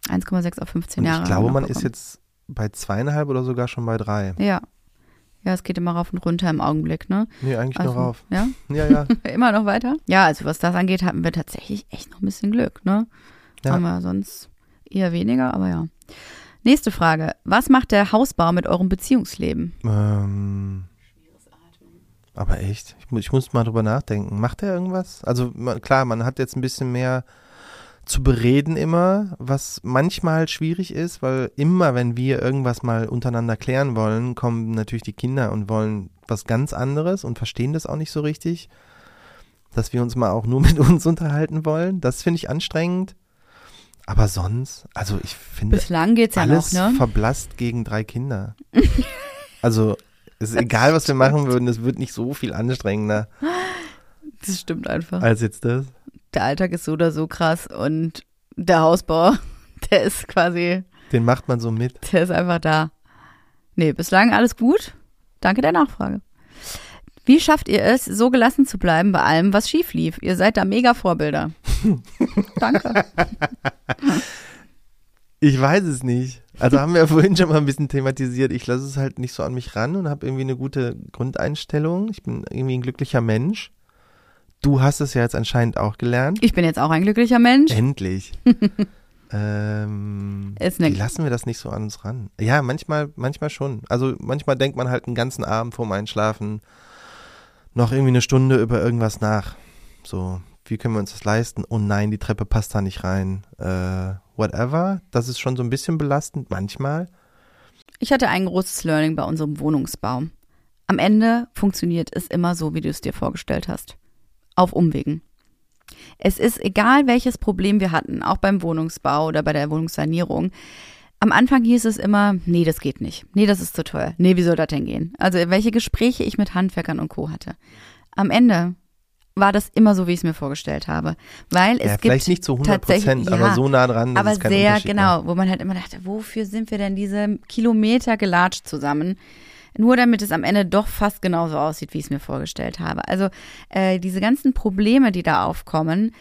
1,6 auf 15 Jahre. Ich glaube, man bekommen. ist jetzt bei zweieinhalb oder sogar schon bei drei. Ja. Ja, es geht immer rauf und runter im Augenblick, ne? Nee, eigentlich also, nur rauf. Ja? Ja, ja. immer noch weiter? Ja, also was das angeht, hatten wir tatsächlich echt noch ein bisschen Glück, ne? Ja. Haben wir sonst eher weniger, aber ja. Nächste Frage. Was macht der Hausbau mit eurem Beziehungsleben? Ähm, aber echt, ich, ich, muss mal drüber nachdenken. Macht er irgendwas? Also man, klar, man hat jetzt ein bisschen mehr zu bereden immer, was manchmal schwierig ist, weil immer, wenn wir irgendwas mal untereinander klären wollen, kommen natürlich die Kinder und wollen was ganz anderes und verstehen das auch nicht so richtig, dass wir uns mal auch nur mit uns unterhalten wollen. Das finde ich anstrengend. Aber sonst, also ich finde Bislang geht's ja alles noch, ne? verblasst gegen drei Kinder. also es ist egal, was wir machen würden, es wird nicht so viel anstrengender. Das stimmt einfach. Als jetzt das. Der Alltag ist so oder so krass und der Hausbau, der ist quasi. Den macht man so mit. Der ist einfach da. Nee, bislang alles gut. Danke der Nachfrage. Wie schafft ihr es, so gelassen zu bleiben bei allem, was schief lief? Ihr seid da mega Vorbilder. Danke. Ich weiß es nicht. Also haben wir ja vorhin schon mal ein bisschen thematisiert. Ich lasse es halt nicht so an mich ran und habe irgendwie eine gute Grundeinstellung. Ich bin irgendwie ein glücklicher Mensch. Du hast es ja jetzt anscheinend auch gelernt. Ich bin jetzt auch ein glücklicher Mensch. Endlich. ähm, Ist ne wie lassen wir das nicht so an uns ran? Ja, manchmal, manchmal schon. Also manchmal denkt man halt einen ganzen Abend vorm Einschlafen, noch irgendwie eine Stunde über irgendwas nach. So, wie können wir uns das leisten? Oh nein, die Treppe passt da nicht rein. Äh, whatever. Das ist schon so ein bisschen belastend manchmal. Ich hatte ein großes Learning bei unserem Wohnungsbau. Am Ende funktioniert es immer so, wie du es dir vorgestellt hast. Auf Umwegen. Es ist egal, welches Problem wir hatten, auch beim Wohnungsbau oder bei der Wohnungssanierung. Am Anfang hieß es immer, nee, das geht nicht. Nee, das ist zu teuer. Nee, wie soll das denn gehen? Also welche Gespräche ich mit Handwerkern und Co. hatte. Am Ende war das immer so, wie ich es mir vorgestellt habe. Weil es ja, gibt vielleicht nicht zu 100 Prozent, aber so nah dran, dass aber es kein sehr genau, wo man halt immer dachte, wofür sind wir denn diese Kilometer gelatscht zusammen? Nur damit es am Ende doch fast genauso aussieht, wie ich es mir vorgestellt habe. Also äh, diese ganzen Probleme, die da aufkommen,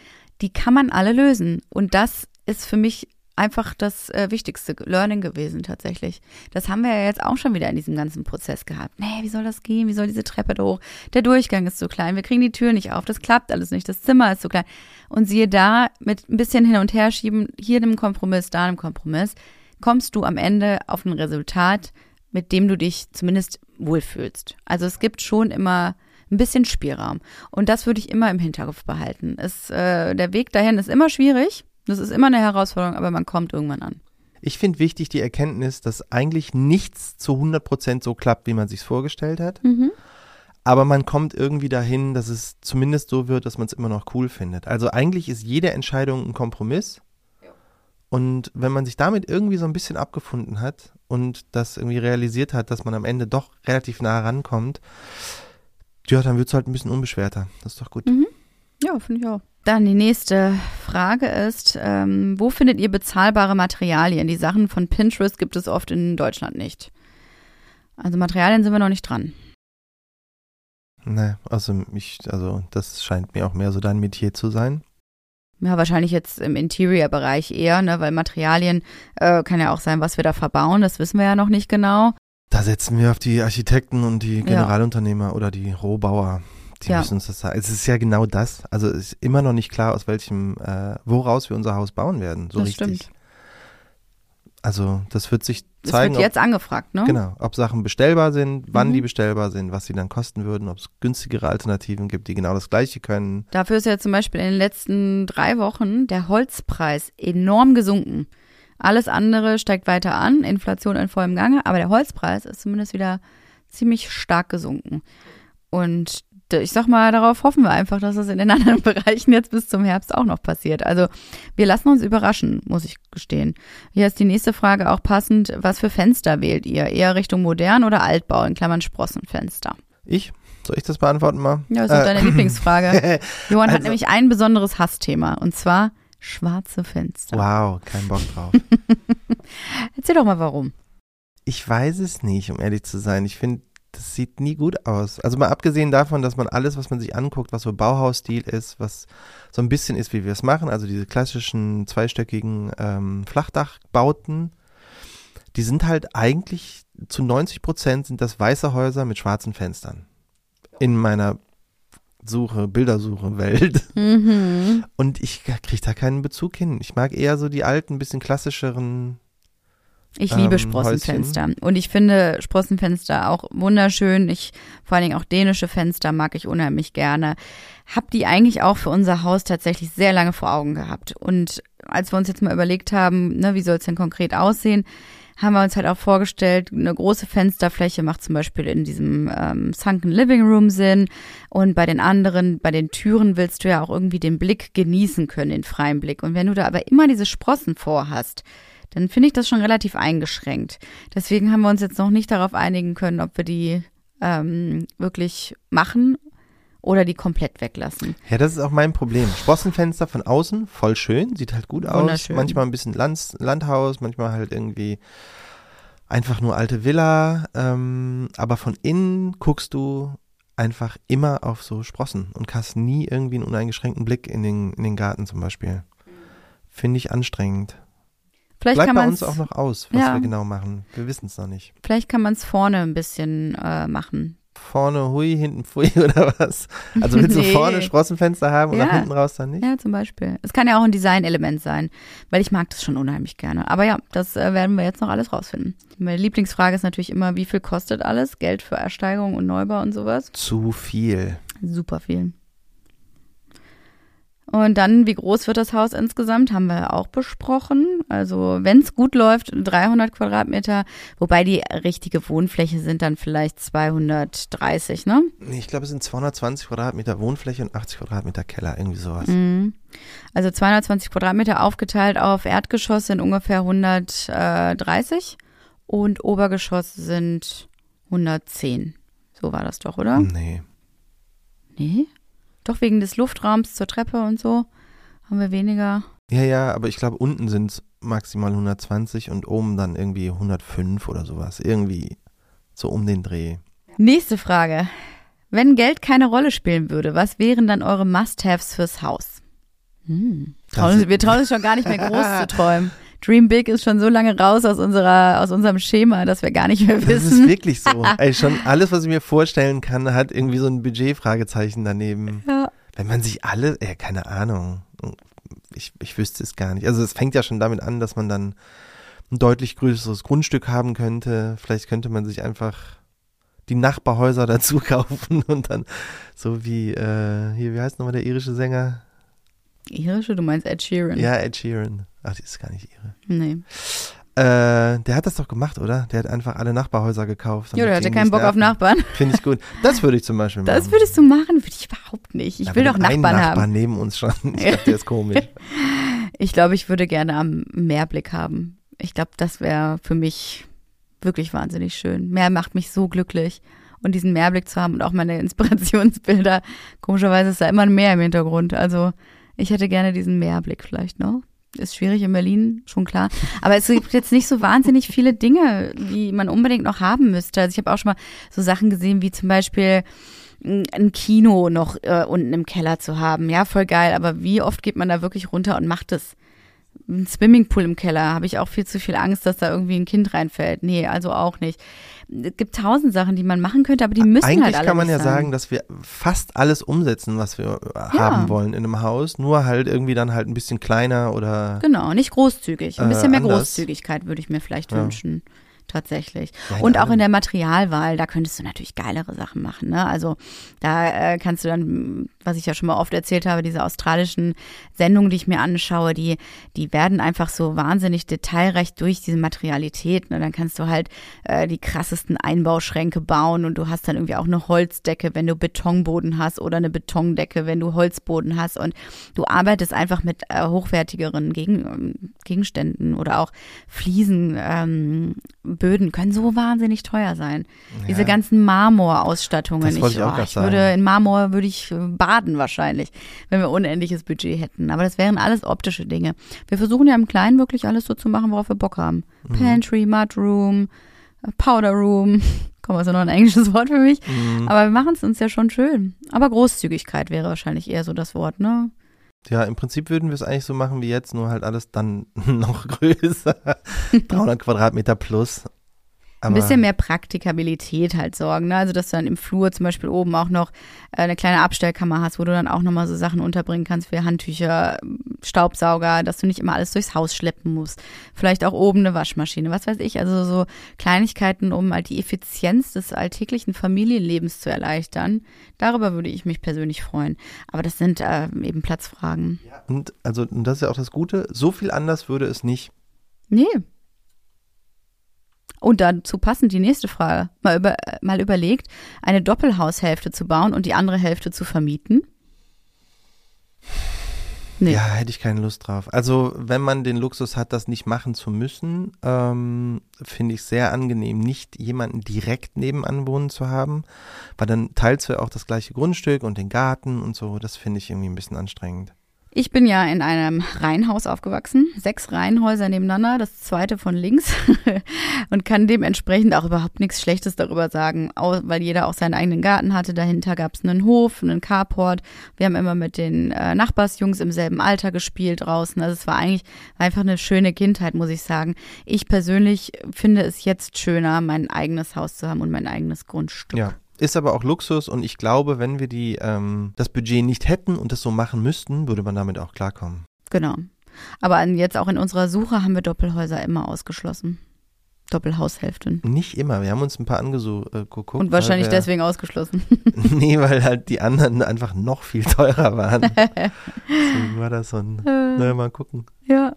die kann man alle lösen. Und das ist für mich einfach das äh, wichtigste Learning gewesen tatsächlich. Das haben wir ja jetzt auch schon wieder in diesem ganzen Prozess gehabt. Nee, wie soll das gehen? Wie soll diese Treppe da hoch? Der Durchgang ist zu klein. Wir kriegen die Tür nicht auf. Das klappt alles nicht. Das Zimmer ist zu klein. Und siehe da, mit ein bisschen hin und her schieben, hier einem Kompromiss, da einem Kompromiss, kommst du am Ende auf ein Resultat, mit dem du dich zumindest wohlfühlst. Also es gibt schon immer ein bisschen Spielraum. Und das würde ich immer im Hinterkopf behalten. Es, äh, der Weg dahin ist immer schwierig. Das ist immer eine Herausforderung, aber man kommt irgendwann an. Ich finde wichtig die Erkenntnis, dass eigentlich nichts zu 100 Prozent so klappt, wie man sich vorgestellt hat. Mhm. Aber man kommt irgendwie dahin, dass es zumindest so wird, dass man es immer noch cool findet. Also eigentlich ist jede Entscheidung ein Kompromiss. Und wenn man sich damit irgendwie so ein bisschen abgefunden hat und das irgendwie realisiert hat, dass man am Ende doch relativ nah rankommt, ja, dann wird es halt ein bisschen unbeschwerter. Das ist doch gut. Mhm. Ja, finde ich auch. Dann die nächste Frage ist, ähm, wo findet ihr bezahlbare Materialien? Die Sachen von Pinterest gibt es oft in Deutschland nicht. Also Materialien sind wir noch nicht dran. Ne, also ich, also das scheint mir auch mehr so dein Metier zu sein. Ja, wahrscheinlich jetzt im Interior-Bereich eher, ne, weil Materialien äh, kann ja auch sein, was wir da verbauen, das wissen wir ja noch nicht genau. Da setzen wir auf die Architekten und die Generalunternehmer ja. oder die Rohbauer. Die ja. müssen uns das sagen. Es ist ja genau das. Also es ist immer noch nicht klar, aus welchem, äh, woraus wir unser Haus bauen werden. So das richtig. Stimmt. Also das wird sich zeigen. Das wird jetzt ob, angefragt, ne? Genau, ob Sachen bestellbar sind, wann mhm. die bestellbar sind, was sie dann kosten würden, ob es günstigere Alternativen gibt, die genau das Gleiche können. Dafür ist ja zum Beispiel in den letzten drei Wochen der Holzpreis enorm gesunken. Alles andere steigt weiter an, Inflation in vollem Gange, aber der Holzpreis ist zumindest wieder ziemlich stark gesunken. Und ich sag mal, darauf hoffen wir einfach, dass es in den anderen Bereichen jetzt bis zum Herbst auch noch passiert. Also wir lassen uns überraschen, muss ich gestehen. Hier ist die nächste Frage auch passend. Was für Fenster wählt ihr? Eher Richtung modern oder Altbau, in Klammern Sprossenfenster? Ich? Soll ich das beantworten mal? Ja, das ist äh, deine Lieblingsfrage. Johann also, hat nämlich ein besonderes Hassthema und zwar schwarze Fenster. Wow, kein Bock drauf. Erzähl doch mal warum. Ich weiß es nicht, um ehrlich zu sein. Ich finde, das sieht nie gut aus. Also mal abgesehen davon, dass man alles, was man sich anguckt, was so Bauhausstil ist, was so ein bisschen ist, wie wir es machen, also diese klassischen zweistöckigen ähm, Flachdachbauten, die sind halt eigentlich zu 90 Prozent sind das weiße Häuser mit schwarzen Fenstern. In meiner Suche, Bildersuche Welt. Mhm. Und ich kriege da keinen Bezug hin. Ich mag eher so die alten, bisschen klassischeren ich liebe ähm, Sprossenfenster. Häuschen. Und ich finde Sprossenfenster auch wunderschön. Ich, vor allen Dingen auch dänische Fenster mag ich unheimlich gerne. Hab die eigentlich auch für unser Haus tatsächlich sehr lange vor Augen gehabt. Und als wir uns jetzt mal überlegt haben, ne, wie soll es denn konkret aussehen, haben wir uns halt auch vorgestellt, eine große Fensterfläche macht zum Beispiel in diesem ähm, Sunken Living Room Sinn. Und bei den anderen, bei den Türen willst du ja auch irgendwie den Blick genießen können, den freien Blick. Und wenn du da aber immer diese Sprossen vorhast, dann finde ich das schon relativ eingeschränkt. Deswegen haben wir uns jetzt noch nicht darauf einigen können, ob wir die ähm, wirklich machen oder die komplett weglassen. Ja, das ist auch mein Problem. Sprossenfenster von außen, voll schön, sieht halt gut aus. Manchmal ein bisschen Land, Landhaus, manchmal halt irgendwie einfach nur alte Villa. Ähm, aber von innen guckst du einfach immer auf so Sprossen und hast nie irgendwie einen uneingeschränkten Blick in den, in den Garten zum Beispiel. Finde ich anstrengend. Vielleicht Bleibt kann bei uns auch noch aus, was ja. wir genau machen. Wir wissen es noch nicht. Vielleicht kann man es vorne ein bisschen äh, machen. Vorne hui, hinten pfui oder was? Also willst nee. du vorne Sprossenfenster haben und ja. nach hinten raus dann nicht? Ja, zum Beispiel. Es kann ja auch ein Designelement sein, weil ich mag das schon unheimlich gerne. Aber ja, das äh, werden wir jetzt noch alles rausfinden. Meine Lieblingsfrage ist natürlich immer, wie viel kostet alles? Geld für Ersteigerung und Neubau und sowas? Zu viel. Super viel. Und dann, wie groß wird das Haus insgesamt, haben wir auch besprochen. Also wenn es gut läuft, 300 Quadratmeter, wobei die richtige Wohnfläche sind dann vielleicht 230, ne? Ich glaube, es sind 220 Quadratmeter Wohnfläche und 80 Quadratmeter Keller, irgendwie sowas. Mhm. Also 220 Quadratmeter aufgeteilt auf Erdgeschoss sind ungefähr 130 und Obergeschoss sind 110. So war das doch, oder? Nee. Nee? Doch wegen des Luftraums zur Treppe und so haben wir weniger. Ja, ja, aber ich glaube, unten sind es maximal 120 und oben dann irgendwie 105 oder sowas. Irgendwie so um den Dreh. Nächste Frage. Wenn Geld keine Rolle spielen würde, was wären dann eure Must-Haves fürs Haus? Hm. Trauen, wir trauen uns schon gar nicht mehr groß zu träumen. Dream Big ist schon so lange raus aus unserer, aus unserem Schema, dass wir gar nicht mehr wissen. Das ist wirklich so. Ey, schon alles, was ich mir vorstellen kann, hat irgendwie so ein Budgetfragezeichen daneben. Ja. Wenn man sich alle, ja, keine Ahnung. Ich, ich wüsste es gar nicht. Also es fängt ja schon damit an, dass man dann ein deutlich größeres Grundstück haben könnte. Vielleicht könnte man sich einfach die Nachbarhäuser dazu kaufen und dann so wie, äh, hier, wie heißt nochmal der irische Sänger? Irische? Du meinst Ed Sheeran? Ja, Ed Sheeran. Ach, die ist gar nicht ihre. Nee. Äh, der hat das doch gemacht, oder? Der hat einfach alle Nachbarhäuser gekauft. Ja, der hatte keinen Bock nerven. auf Nachbarn. Finde ich gut. Das würde ich zum Beispiel machen. Das würdest du machen? Würde ich überhaupt nicht. Ich ja, will doch Nachbarn haben. Nachbarn neben uns schon. Ich glaube, der ist komisch. ich glaube, ich würde gerne am Meerblick haben. Ich glaube, das wäre für mich wirklich wahnsinnig schön. Meer macht mich so glücklich. Und diesen Meerblick zu haben und auch meine Inspirationsbilder. Komischerweise ist da immer ein Meer im Hintergrund. Also ich hätte gerne diesen Meerblick vielleicht noch. Ist schwierig in Berlin, schon klar. Aber es gibt jetzt nicht so wahnsinnig viele Dinge, die man unbedingt noch haben müsste. Also ich habe auch schon mal so Sachen gesehen, wie zum Beispiel ein Kino noch äh, unten im Keller zu haben. Ja, voll geil. Aber wie oft geht man da wirklich runter und macht es? Ein Swimmingpool im Keller, habe ich auch viel zu viel Angst, dass da irgendwie ein Kind reinfällt. Nee, also auch nicht. Es gibt tausend Sachen, die man machen könnte, aber die müssen Eigentlich halt alle kann man ja sein. sagen, dass wir fast alles umsetzen, was wir äh, haben wollen in einem Haus, nur halt irgendwie dann halt ein bisschen kleiner oder Genau, nicht großzügig. Ein Äh, bisschen mehr anders. Großzügigkeit würde ich mir vielleicht Ja. wünschen. Tatsächlich. Ja, in Und auch in der Materialwahl, da könntest du natürlich geilere Sachen machen. Ne? Also da äh, kannst du dann, was ich ja schon mal oft erzählt habe, diese australischen Sendungen, die ich mir anschaue, die, die werden einfach so wahnsinnig detailreich durch diese Materialität. Ne? Dann kannst du halt äh, die krassesten Einbauschränke bauen und du hast dann irgendwie auch eine Holzdecke, wenn du Betonboden hast oder eine Betondecke, wenn du Holzboden hast. Und du arbeitest einfach mit äh, hochwertigeren Gegen, ähm, Gegenständen oder auch Fliesen. Ähm, Böden können so wahnsinnig teuer sein. Diese ganzen Marmorausstattungen. Das wollte ich auch grad ich würde sagen. in Marmor würde ich äh, baden wahrscheinlich, wenn wir unendliches Budget hätten. Aber das wären alles optische Dinge. Wir versuchen ja im Kleinen wirklich alles so zu machen, worauf wir Bock haben. Mhm. Pantry, Mudroom, äh, Powder Room. Komm, ist noch ein englisches Wort für mich? Mhm. Aber wir machen es uns ja schon schön. Aber Großzügigkeit wäre wahrscheinlich eher so das Wort, ne? Ja, im Prinzip würden wir es eigentlich so machen wie jetzt, nur halt alles dann noch größer. 300 Quadratmeter plus. Ein bisschen mehr Praktikabilität halt sorgen. Ne? Also, dass du dann im Flur zum Beispiel oben auch noch äh, eine kleine Abstellkammer hast, wo du dann auch nochmal so Sachen unterbringen kannst wie Handtücher, Staubsauger, dass du nicht immer alles durchs Haus schleppen musst. Vielleicht auch oben eine Waschmaschine, was weiß ich. Also so Kleinigkeiten, um halt die Effizienz des alltäglichen Familienlebens zu erleichtern. Darüber würde ich mich persönlich freuen. Aber das sind äh, eben Platzfragen. Und also, und das ist ja auch das Gute, so viel anders würde es nicht. Nee. Und dazu passend die nächste Frage. Mal, über, mal überlegt, eine Doppelhaushälfte zu bauen und die andere Hälfte zu vermieten? Nee. Ja, hätte ich keine Lust drauf. Also, wenn man den Luxus hat, das nicht machen zu müssen, ähm, finde ich sehr angenehm, nicht jemanden direkt nebenan wohnen zu haben, weil dann teilst du ja auch das gleiche Grundstück und den Garten und so. Das finde ich irgendwie ein bisschen anstrengend. Ich bin ja in einem Reihenhaus aufgewachsen, sechs Reihenhäuser nebeneinander, das zweite von links und kann dementsprechend auch überhaupt nichts Schlechtes darüber sagen, weil jeder auch seinen eigenen Garten hatte. Dahinter gab es einen Hof, einen Carport. Wir haben immer mit den äh, Nachbarsjungs im selben Alter gespielt draußen. Also es war eigentlich einfach eine schöne Kindheit, muss ich sagen. Ich persönlich finde es jetzt schöner, mein eigenes Haus zu haben und mein eigenes Grundstück. Ja. Ist aber auch Luxus und ich glaube, wenn wir die, ähm, das Budget nicht hätten und das so machen müssten, würde man damit auch klarkommen. Genau. Aber jetzt auch in unserer Suche haben wir Doppelhäuser immer ausgeschlossen. Doppelhaushälften. Nicht immer. Wir haben uns ein paar angeguckt. Und wahrscheinlich wir, deswegen ausgeschlossen. Nee, weil halt die anderen einfach noch viel teurer waren. Deswegen war das so ein, naja, mal gucken. ja.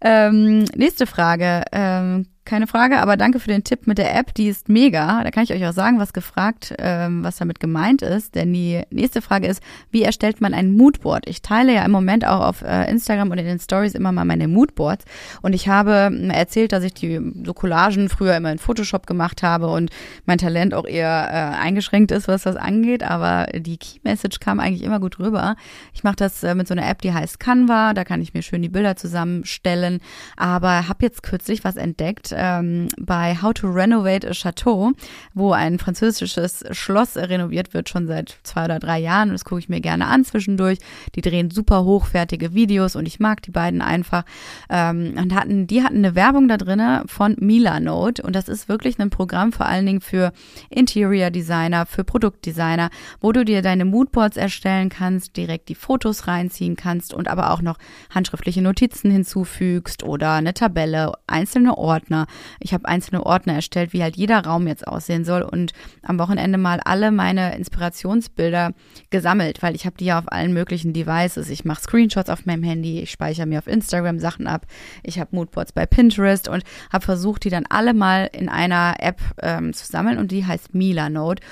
Ähm, nächste Frage. Ähm, keine Frage, aber danke für den Tipp mit der App. Die ist mega. Da kann ich euch auch sagen, was gefragt, ähm, was damit gemeint ist. Denn die nächste Frage ist, wie erstellt man ein Moodboard? Ich teile ja im Moment auch auf äh, Instagram und in den Stories immer mal meine Moodboards. Und ich habe ähm, erzählt, dass ich die so Collagen früher immer in Photoshop gemacht habe und mein Talent auch eher äh, eingeschränkt ist, was das angeht. Aber die Key Message kam eigentlich immer gut rüber. Ich mache das äh, mit so einer App, die heißt Canva. Da kann ich mir schön die Bilder zusammenstellen. Aber habe jetzt kürzlich was entdeckt ähm, bei How to Renovate a Chateau, wo ein französisches Schloss renoviert wird, schon seit zwei oder drei Jahren. Das gucke ich mir gerne an zwischendurch. Die drehen super hochwertige Videos und ich mag die beiden einfach. Ähm, und hatten, die hatten eine Werbung da drinne von Milanote. Und das ist wirklich ein Programm vor allen Dingen für Interior Designer, für Produktdesigner, wo du dir deine Moodboards erstellen kannst, direkt die Fotos reinziehen kannst und aber auch noch handschriftliche Notizen hinzufügst oder eine Tabelle, einzelne Ordner. Ich habe einzelne Ordner erstellt, wie halt jeder Raum jetzt aussehen soll und am Wochenende mal alle meine Inspirationsbilder gesammelt, weil ich habe die ja auf allen möglichen Devices. Ich mache Screenshots auf meinem Handy, ich speichere mir auf Instagram Sachen ab, ich habe Moodboards bei Pinterest und habe versucht, die dann alle mal in einer App ähm, zu sammeln und die heißt Milanote.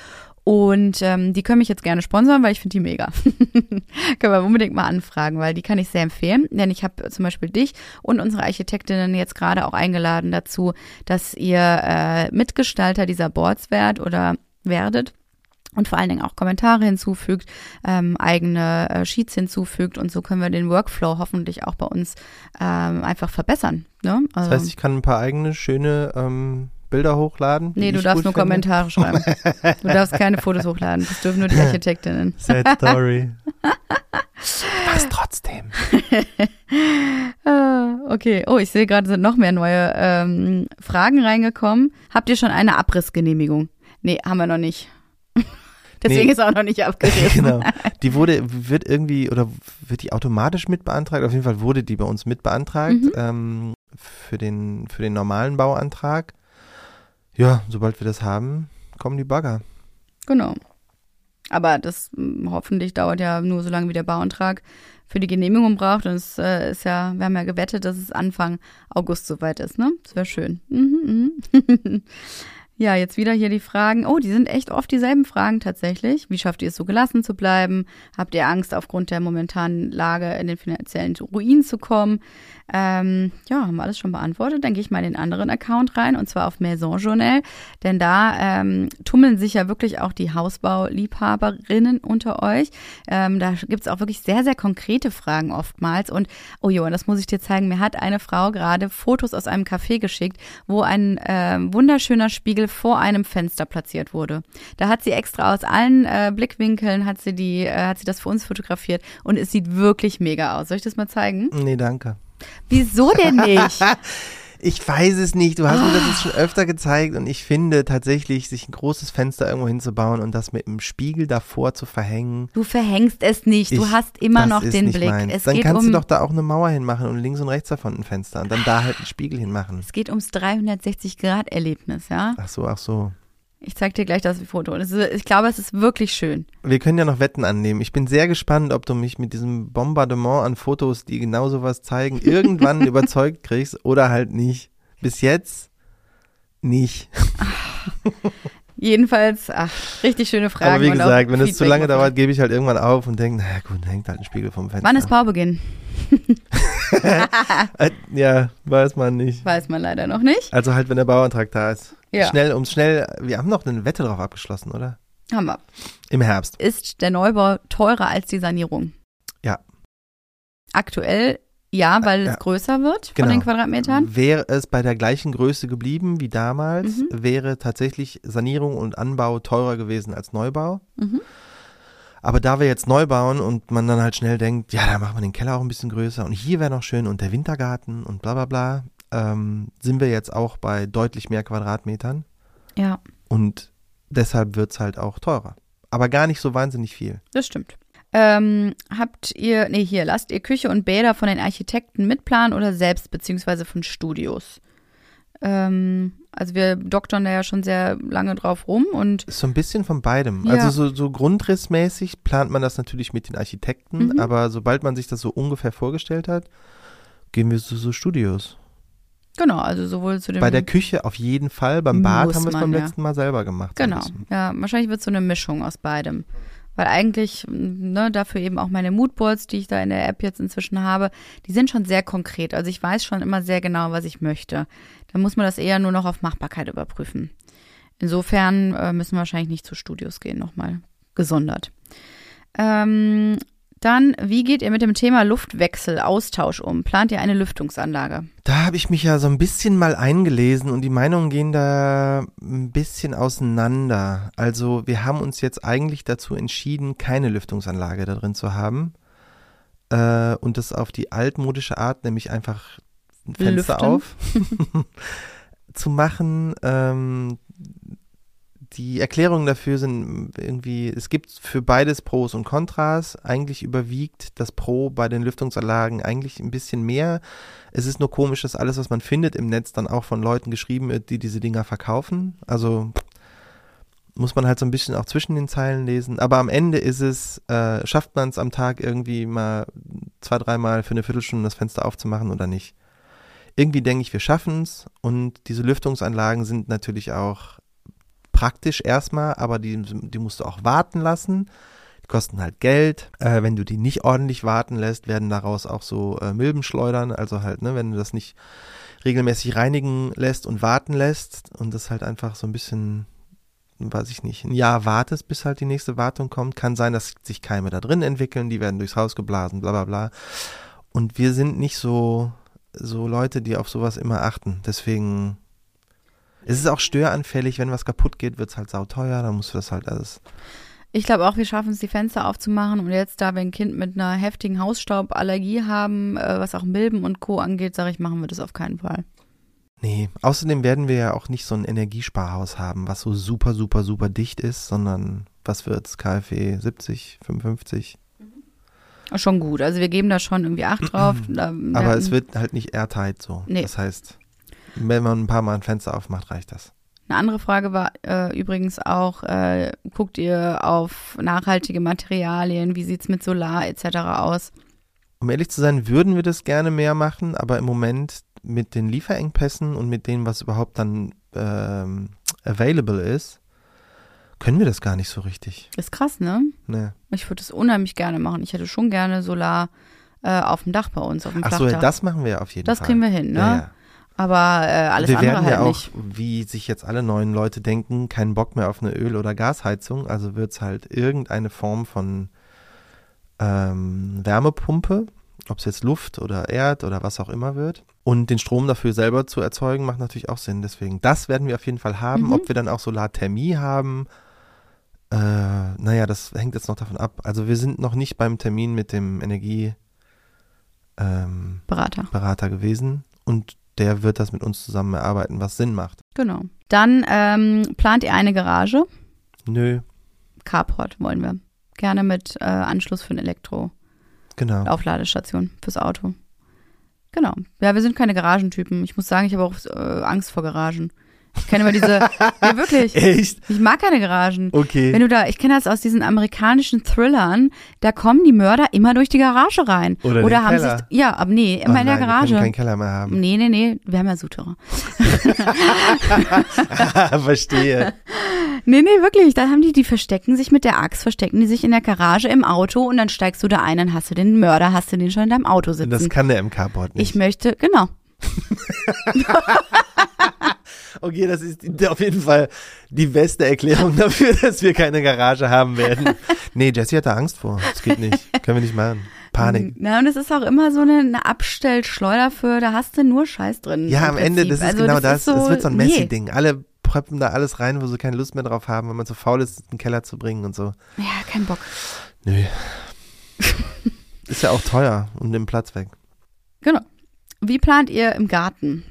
Und ähm, die können mich jetzt gerne sponsern, weil ich finde die mega. können wir unbedingt mal anfragen, weil die kann ich sehr empfehlen. Denn ich habe zum Beispiel dich und unsere Architektinnen jetzt gerade auch eingeladen dazu, dass ihr äh, Mitgestalter dieser Boards werdet oder werdet und vor allen Dingen auch Kommentare hinzufügt, ähm, eigene äh, Sheets hinzufügt und so können wir den Workflow hoffentlich auch bei uns ähm, einfach verbessern. Ne? Das Also, heißt, ich kann ein paar eigene schöne ähm, Bilder hochladen. Nee, du darfst nur finde. Kommentare schreiben. du darfst keine Fotos hochladen. Das dürfen nur die Architektinnen. Sad Story. Was trotzdem. Ah, okay. Oh, ich sehe gerade, sind noch mehr neue ähm, Fragen reingekommen. Habt ihr schon eine Abrissgenehmigung? Nee, haben wir noch nicht. Deswegen nee. ist auch noch nicht abgerissen. genau. Die wurde, wird irgendwie, oder wird die automatisch mitbeantragt? Auf jeden Fall wurde die bei uns mitbeantragt mhm. ähm, für, den, für den normalen Bauantrag. Ja, sobald wir das haben, kommen die Bagger. Genau. Aber das hm, hoffentlich dauert ja nur so lange, wie der Bauantrag für die Genehmigung braucht. Und es äh, ist ja, wir haben ja gewettet, dass es Anfang August soweit ist, ne? Das wäre schön. Mhm, mh. Ja, jetzt wieder hier die Fragen. Oh, die sind echt oft dieselben Fragen tatsächlich. Wie schafft ihr es so gelassen zu bleiben? Habt ihr Angst, aufgrund der momentanen Lage in den finanziellen Ruin zu kommen? Ähm, ja, haben wir alles schon beantwortet. Dann gehe ich mal in den anderen Account rein und zwar auf Maison Journal, denn da ähm, tummeln sich ja wirklich auch die Hausbauliebhaberinnen unter euch. Ähm, da gibt's auch wirklich sehr, sehr konkrete Fragen oftmals. Und oh jo, das muss ich dir zeigen. Mir hat eine Frau gerade Fotos aus einem Café geschickt, wo ein äh, wunderschöner Spiegel vor einem Fenster platziert wurde. Da hat sie extra aus allen äh, Blickwinkeln hat sie die, äh, hat sie das für uns fotografiert und es sieht wirklich mega aus. Soll ich das mal zeigen? Nee, danke. Wieso denn nicht? Ich weiß es nicht. Du hast mir das jetzt schon öfter gezeigt und ich finde tatsächlich, sich ein großes Fenster irgendwo hinzubauen und das mit einem Spiegel davor zu verhängen. Du verhängst es nicht. Du ich, hast immer noch den Blick. Es Dann kannst um, du doch da auch eine Mauer hinmachen und links und rechts davon ein Fenster und dann da halt einen Spiegel hinmachen. Es geht ums 360-Grad-Erlebnis, ja? Ach so, ach so. Ich zeig dir gleich das Foto. Ist, ich glaube, es ist wirklich schön. Wir können ja noch Wetten annehmen. Ich bin sehr gespannt, ob du mich mit diesem Bombardement an Fotos, die genau sowas zeigen, irgendwann überzeugt kriegst oder halt nicht. Bis jetzt nicht. Jedenfalls, ach, richtig schöne Frage. Aber wie gesagt, wenn es zu lange dauert, gebe ich halt irgendwann auf und denke, naja gut, hängt halt ein Spiegel vom Fenster. Wann ist Baubeginn? Äh, ja, weiß man nicht. Weiß man leider noch nicht. Also halt, wenn der Bauantrag da ist. Ja. Schnell, um schnell, wir haben noch eine Wette drauf abgeschlossen, oder? Haben wir. Im Herbst. Ist der Neubau teurer als die Sanierung? Ja. Aktuell ja, weil ja. es größer wird genau. von den Quadratmetern. Wäre es bei der gleichen Größe geblieben wie damals, mhm. wäre tatsächlich Sanierung und Anbau teurer gewesen als Neubau. Mhm. Aber da wir jetzt neu bauen und man dann halt schnell denkt, ja, da machen wir den Keller auch ein bisschen größer und hier wäre noch schön und der Wintergarten und bla bla bla, ähm, sind wir jetzt auch bei deutlich mehr Quadratmetern. Ja. Und deshalb wird es halt auch teurer. Aber gar nicht so wahnsinnig viel. Das stimmt. Ähm, habt ihr, nee, hier, lasst ihr Küche und Bäder von den Architekten mitplanen oder selbst, beziehungsweise von Studios? Ähm, also wir doktern da ja schon sehr lange drauf rum und. So ein bisschen von beidem. Ja. Also so, so grundrissmäßig plant man das natürlich mit den Architekten, mhm. aber sobald man sich das so ungefähr vorgestellt hat, gehen wir zu so Studios. Genau, also sowohl zu dem. Bei der Küche auf jeden Fall, beim Bad haben wir es beim ja. letzten Mal selber gemacht. Genau, ja, wahrscheinlich wird es so eine Mischung aus beidem. Weil eigentlich, ne, dafür eben auch meine Moodboards, die ich da in der App jetzt inzwischen habe, die sind schon sehr konkret. Also ich weiß schon immer sehr genau, was ich möchte. Da muss man das eher nur noch auf Machbarkeit überprüfen. Insofern äh, müssen wir wahrscheinlich nicht zu Studios gehen, nochmal gesondert. Ähm, dann, wie geht ihr mit dem Thema Luftwechsel, Austausch um? Plant ihr eine Lüftungsanlage? Da habe ich mich ja so ein bisschen mal eingelesen und die Meinungen gehen da ein bisschen auseinander. Also wir haben uns jetzt eigentlich dazu entschieden, keine Lüftungsanlage da drin zu haben äh, und das auf die altmodische Art, nämlich einfach ein Fenster Lüften. auf zu machen. Ähm, die Erklärungen dafür sind irgendwie, es gibt für beides Pros und Kontras. Eigentlich überwiegt das Pro bei den Lüftungsanlagen eigentlich ein bisschen mehr. Es ist nur komisch, dass alles, was man findet im Netz, dann auch von Leuten geschrieben wird, die diese Dinger verkaufen. Also muss man halt so ein bisschen auch zwischen den Zeilen lesen. Aber am Ende ist es, äh, schafft man es am Tag irgendwie mal zwei, dreimal für eine Viertelstunde das Fenster aufzumachen oder nicht? Irgendwie denke ich, wir schaffen es. Und diese Lüftungsanlagen sind natürlich auch praktisch erstmal, aber die, die musst du auch warten lassen. Die kosten halt Geld. Äh, wenn du die nicht ordentlich warten lässt, werden daraus auch so äh, Milben schleudern. Also halt, ne, wenn du das nicht regelmäßig reinigen lässt und warten lässt und das halt einfach so ein bisschen, weiß ich nicht, ein Jahr wartest, bis halt die nächste Wartung kommt, kann sein, dass sich Keime da drin entwickeln, die werden durchs Haus geblasen, bla bla bla. Und wir sind nicht so, so Leute, die auf sowas immer achten. Deswegen Es ist auch störanfällig, wenn was kaputt geht, wird es halt sauteuer, dann musst du das halt alles. Ich glaube auch, wir schaffen es, die Fenster aufzumachen. Und jetzt, da wir ein Kind mit einer heftigen Hausstauballergie haben, äh, was auch Milben und Co. angeht, sage ich, machen wir das auf keinen Fall. Nee, außerdem werden wir ja auch nicht so ein Energiesparhaus haben, was so super, super, super dicht ist, sondern was wird's? KfW 70, 55? Schon gut. Also wir geben da schon irgendwie Acht drauf. Aber es wird halt nicht airtight so. Nee. Das heißt, wenn man ein paar Mal ein Fenster aufmacht, reicht das. Eine andere Frage war äh, übrigens auch, äh, guckt ihr auf nachhaltige Materialien? Wie sieht's mit Solar etc. aus? Um ehrlich zu sein, würden wir das gerne mehr machen, aber im Moment mit den Lieferengpässen und mit dem, was überhaupt dann ähm, available ist, können wir das gar nicht so richtig. Ist krass, ne? Ne. Ich würde das unheimlich gerne machen. Ich hätte schon gerne Solar äh, auf dem Dach bei uns, auf dem Achso, Flachdach. das machen wir auf jeden das Fall. kriegen wir hin, ne? Ja, ja. Aber äh, alles wir andere werden halt ja auch, nicht. wie sich jetzt alle neuen Leute denken, keinen Bock mehr auf eine Öl- oder Gasheizung. Also wird es halt irgendeine Form von ähm, Wärmepumpe, ob es jetzt Luft oder Erd oder was auch immer wird. Und den Strom dafür selber zu erzeugen, macht natürlich auch Sinn. Deswegen, das werden wir auf jeden Fall haben. Mhm. Ob wir dann auch Solarthermie haben, äh, naja, das hängt jetzt noch davon ab. Also wir sind noch nicht beim Termin mit dem Energieberater ähm, Berater. Berater gewesen. Und der wird das mit uns zusammen erarbeiten, was Sinn macht. Genau. Dann ähm, plant ihr eine Garage. Nö, Carport wollen wir. Gerne mit äh, Anschluss für ein Elektro. genau. Aufladestation fürs Auto. Genau. Ja, wir sind keine Garagentypen. Ich muss sagen, ich habe auch äh, Angst vor Garagen. Ich kenne immer diese, ja wirklich, Echt? ich mag keine Garagen. Okay. Wenn du da, ich kenne das aus diesen amerikanischen Thrillern, da kommen die Mörder immer durch die Garage rein. Oder den haben Keller. sich, ja, aber nee, immer Oh in der Wir Garage. können keinen Keller mehr haben. Nee, nee, nee, wir haben ja Souterrain. Verstehe. Nee, nee, wirklich. Da haben die, die verstecken sich mit der Axt, verstecken die sich in der Garage im Auto und dann steigst du da ein, dann hast du den Mörder, hast du den schon in deinem Auto sitzen. Das kann der MK-Bot nicht. ich möchte, genau. okay, das ist auf jeden Fall die beste Erklärung dafür, dass wir keine Garage haben werden. Nee, Jessie hat da Angst vor. Das geht nicht. Können wir nicht machen. Panik. Na, und es ist auch immer so eine, eine Abstellschleuder für, da hast du nur Scheiß drin. Ja, am Ende, das ist Also genau das. ist so, Es wird so ein nee. Messi-Ding. Alle pröppen da alles rein, wo sie keine Lust mehr drauf haben, wenn man so faul ist, einen Keller zu bringen und so. Ja, kein Bock. Nö. ist ja auch teuer und nimmt Platz weg. Genau. Wie plant ihr im Garten?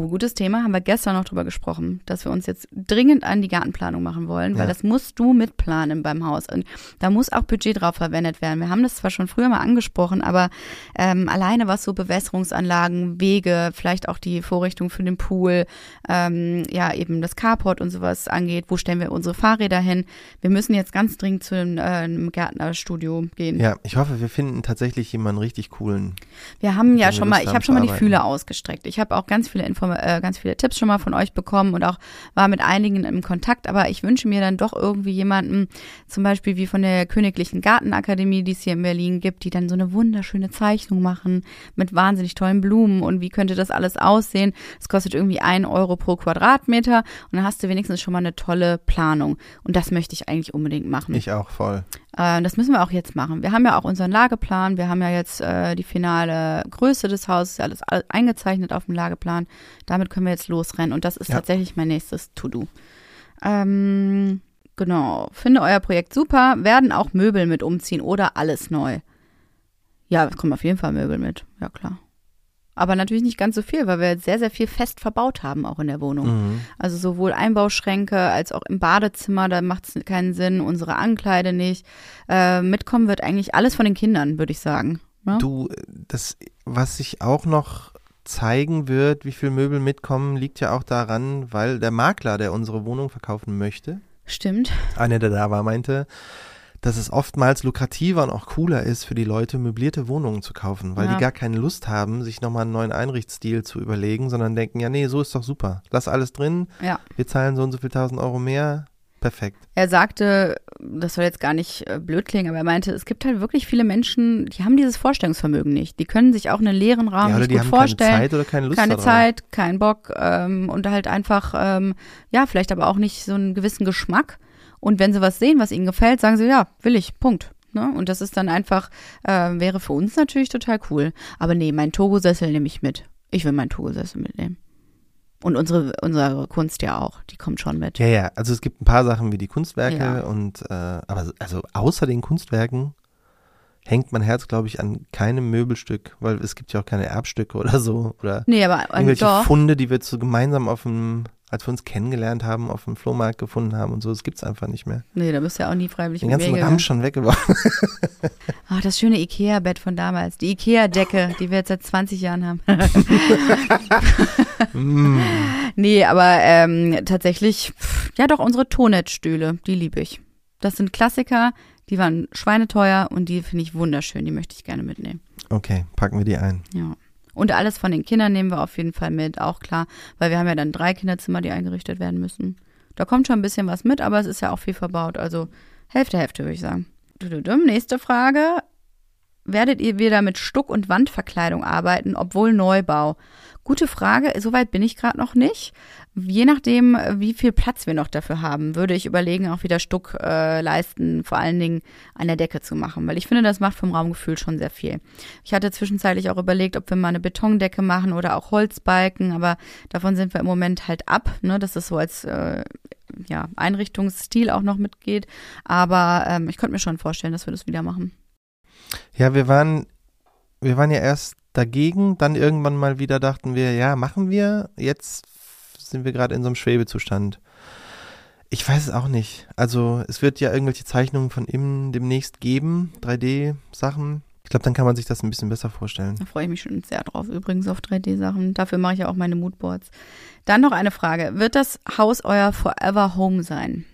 Oh, gutes Thema, haben wir gestern noch drüber gesprochen, dass wir uns jetzt dringend an die Gartenplanung machen wollen, weil Ja. das musst du mitplanen beim Haus. Und da muss auch Budget drauf verwendet werden. Wir haben das zwar schon früher mal angesprochen, aber ähm, alleine was so Bewässerungsanlagen, Wege, vielleicht auch die Vorrichtung für den Pool, ähm, ja eben das Carport und sowas angeht, wo stellen wir unsere Fahrräder hin? Wir müssen jetzt ganz dringend zu einem, äh, einem Gärtnerstudio gehen. Ja, ich hoffe, wir finden tatsächlich jemanden richtig coolen. Wir haben ja schon mal, ich habe schon mal die. Fühler ausgestreckt. Ich habe auch ganz viele Inform äh, ganz viele Tipps schon mal von euch bekommen und auch war mit einigen im Kontakt. Aber ich wünsche mir dann doch irgendwie jemanden, zum Beispiel wie von der Königlichen Gartenakademie, die es hier in Berlin gibt, die dann so eine wunderschöne Zeichnung machen mit wahnsinnig tollen Blumen und wie könnte das alles aussehen. Es kostet irgendwie ein Euro pro Quadratmeter und dann hast du wenigstens schon mal eine tolle Planung. Und das möchte ich eigentlich unbedingt machen. Ich auch voll. Äh, das müssen wir auch jetzt machen. Wir haben ja auch unseren Lageplan. Wir haben ja jetzt äh, die finale Größe des Hauses, alles, alles eingezeichnet auf dem Lageplan. Damit können wir jetzt losrennen. Und das ist Ja. tatsächlich mein nächstes To-Do. Ähm, genau. Finde euer Projekt super. Werden auch Möbel mit umziehen oder alles neu? Ja, es kommen auf jeden Fall Möbel mit. Ja, klar. Aber natürlich nicht ganz so viel, weil wir jetzt sehr, sehr viel fest verbaut haben, auch in der Wohnung. Mhm. Also sowohl Einbauschränke als auch im Badezimmer, da macht es keinen Sinn, unsere Ankleide nicht. Äh, mitkommen wird eigentlich alles von den Kindern, würde ich sagen. Ja? Du, das, was sich auch noch zeigen wird, wie viel Möbel mitkommen, liegt ja auch daran, weil der Makler, der unsere Wohnung verkaufen möchte, Stimmt. einer, der da war, meinte, dass es oftmals lukrativer und auch cooler ist für die Leute, möblierte Wohnungen zu kaufen, weil Ja. die gar keine Lust haben, sich nochmal einen neuen Einrichtsstil zu überlegen, sondern denken, ja, nee, so ist doch super. Lass alles drin, Ja. wir zahlen so und so viel tausend Euro mehr. Perfekt. Er sagte, das soll jetzt gar nicht äh, blöd klingen, aber er meinte, es gibt halt wirklich viele Menschen, die haben dieses Vorstellungsvermögen nicht. Die können sich auch einen leeren Raum ja, oder nicht die gut haben vorstellen. keine Zeit oder keine Lust keine darauf. Zeit, kein Bock ähm, und halt einfach, ähm, ja, vielleicht aber auch nicht so einen gewissen Geschmack. Und wenn sie was sehen, was ihnen gefällt, sagen sie, ja, will ich, Punkt. Ne? Und das ist dann einfach, äh, wäre für uns natürlich total cool. Aber nee, mein Togo-Sessel nehme ich mit. Ich will meinen Togo-Sessel mitnehmen. Und unsere, unsere Kunst ja auch, die kommt schon mit. Ja, ja, also es gibt ein paar Sachen wie die Kunstwerke Ja. und äh, aber also außer den Kunstwerken hängt mein Herz, glaube ich, an keinem Möbelstück, weil es gibt ja auch keine Erbstücke oder so oder Nee, aber irgendwelche doch. Funde, die wir so gemeinsam auf dem, als wir uns kennengelernt haben, auf dem Flohmarkt gefunden haben und so, das gibt's einfach nicht mehr. Nee, da bist du ja auch nie freiwillig Den ganzen gegangen. Ram schon weggeworfen. Ach, das schöne Ikea-Bett von damals. Die Ikea-Decke, die wir jetzt seit 20 Jahren haben. mm. nee, aber ähm, tatsächlich, pff, ja doch, unsere Tonetstühle, die liebe ich. Das sind Klassiker, die waren schweineteuer und die finde ich wunderschön. Die möchte ich gerne mitnehmen. Okay, packen wir die ein. Ja. Und alles von den Kindern nehmen wir auf jeden Fall mit, auch klar, weil wir haben ja dann drei Kinderzimmer, die eingerichtet werden müssen. Da kommt schon ein bisschen was mit, aber es ist ja auch viel verbaut. Also Hälfte, Hälfte, würde ich sagen. Dududum. Nächste Frage. Werdet ihr wieder mit Stuck- und Wandverkleidung arbeiten, obwohl Neubau? Gute Frage, soweit bin ich gerade noch nicht. Je nachdem, wie viel Platz wir noch dafür haben, würde ich überlegen, auch wieder Stuck äh, leisten, vor allen Dingen an der Decke zu machen, weil ich finde, das macht vom Raumgefühl schon sehr viel. Ich hatte zwischenzeitlich auch überlegt, ob wir mal eine Betondecke machen oder auch Holzbalken, aber davon sind wir im Moment halt ab, ne, dass es so als äh, ja, Einrichtungsstil auch noch mitgeht. Aber ähm, ich könnte mir schon vorstellen, dass wir das wieder machen. Ja, wir waren, wir waren ja erst dagegen, dann irgendwann mal wieder dachten wir, ja, machen wir. Jetzt sind wir gerade in so einem Schwebezustand. Ich weiß es auch nicht. Also es wird ja irgendwelche Zeichnungen von innen demnächst geben, 3D-Sachen. Ich glaube, dann kann man sich das ein bisschen besser vorstellen. Da freue ich mich schon sehr drauf, übrigens auf 3D-Sachen. Dafür mache ich ja auch meine Moodboards. Dann noch eine Frage. Wird das Haus euer Forever Home sein?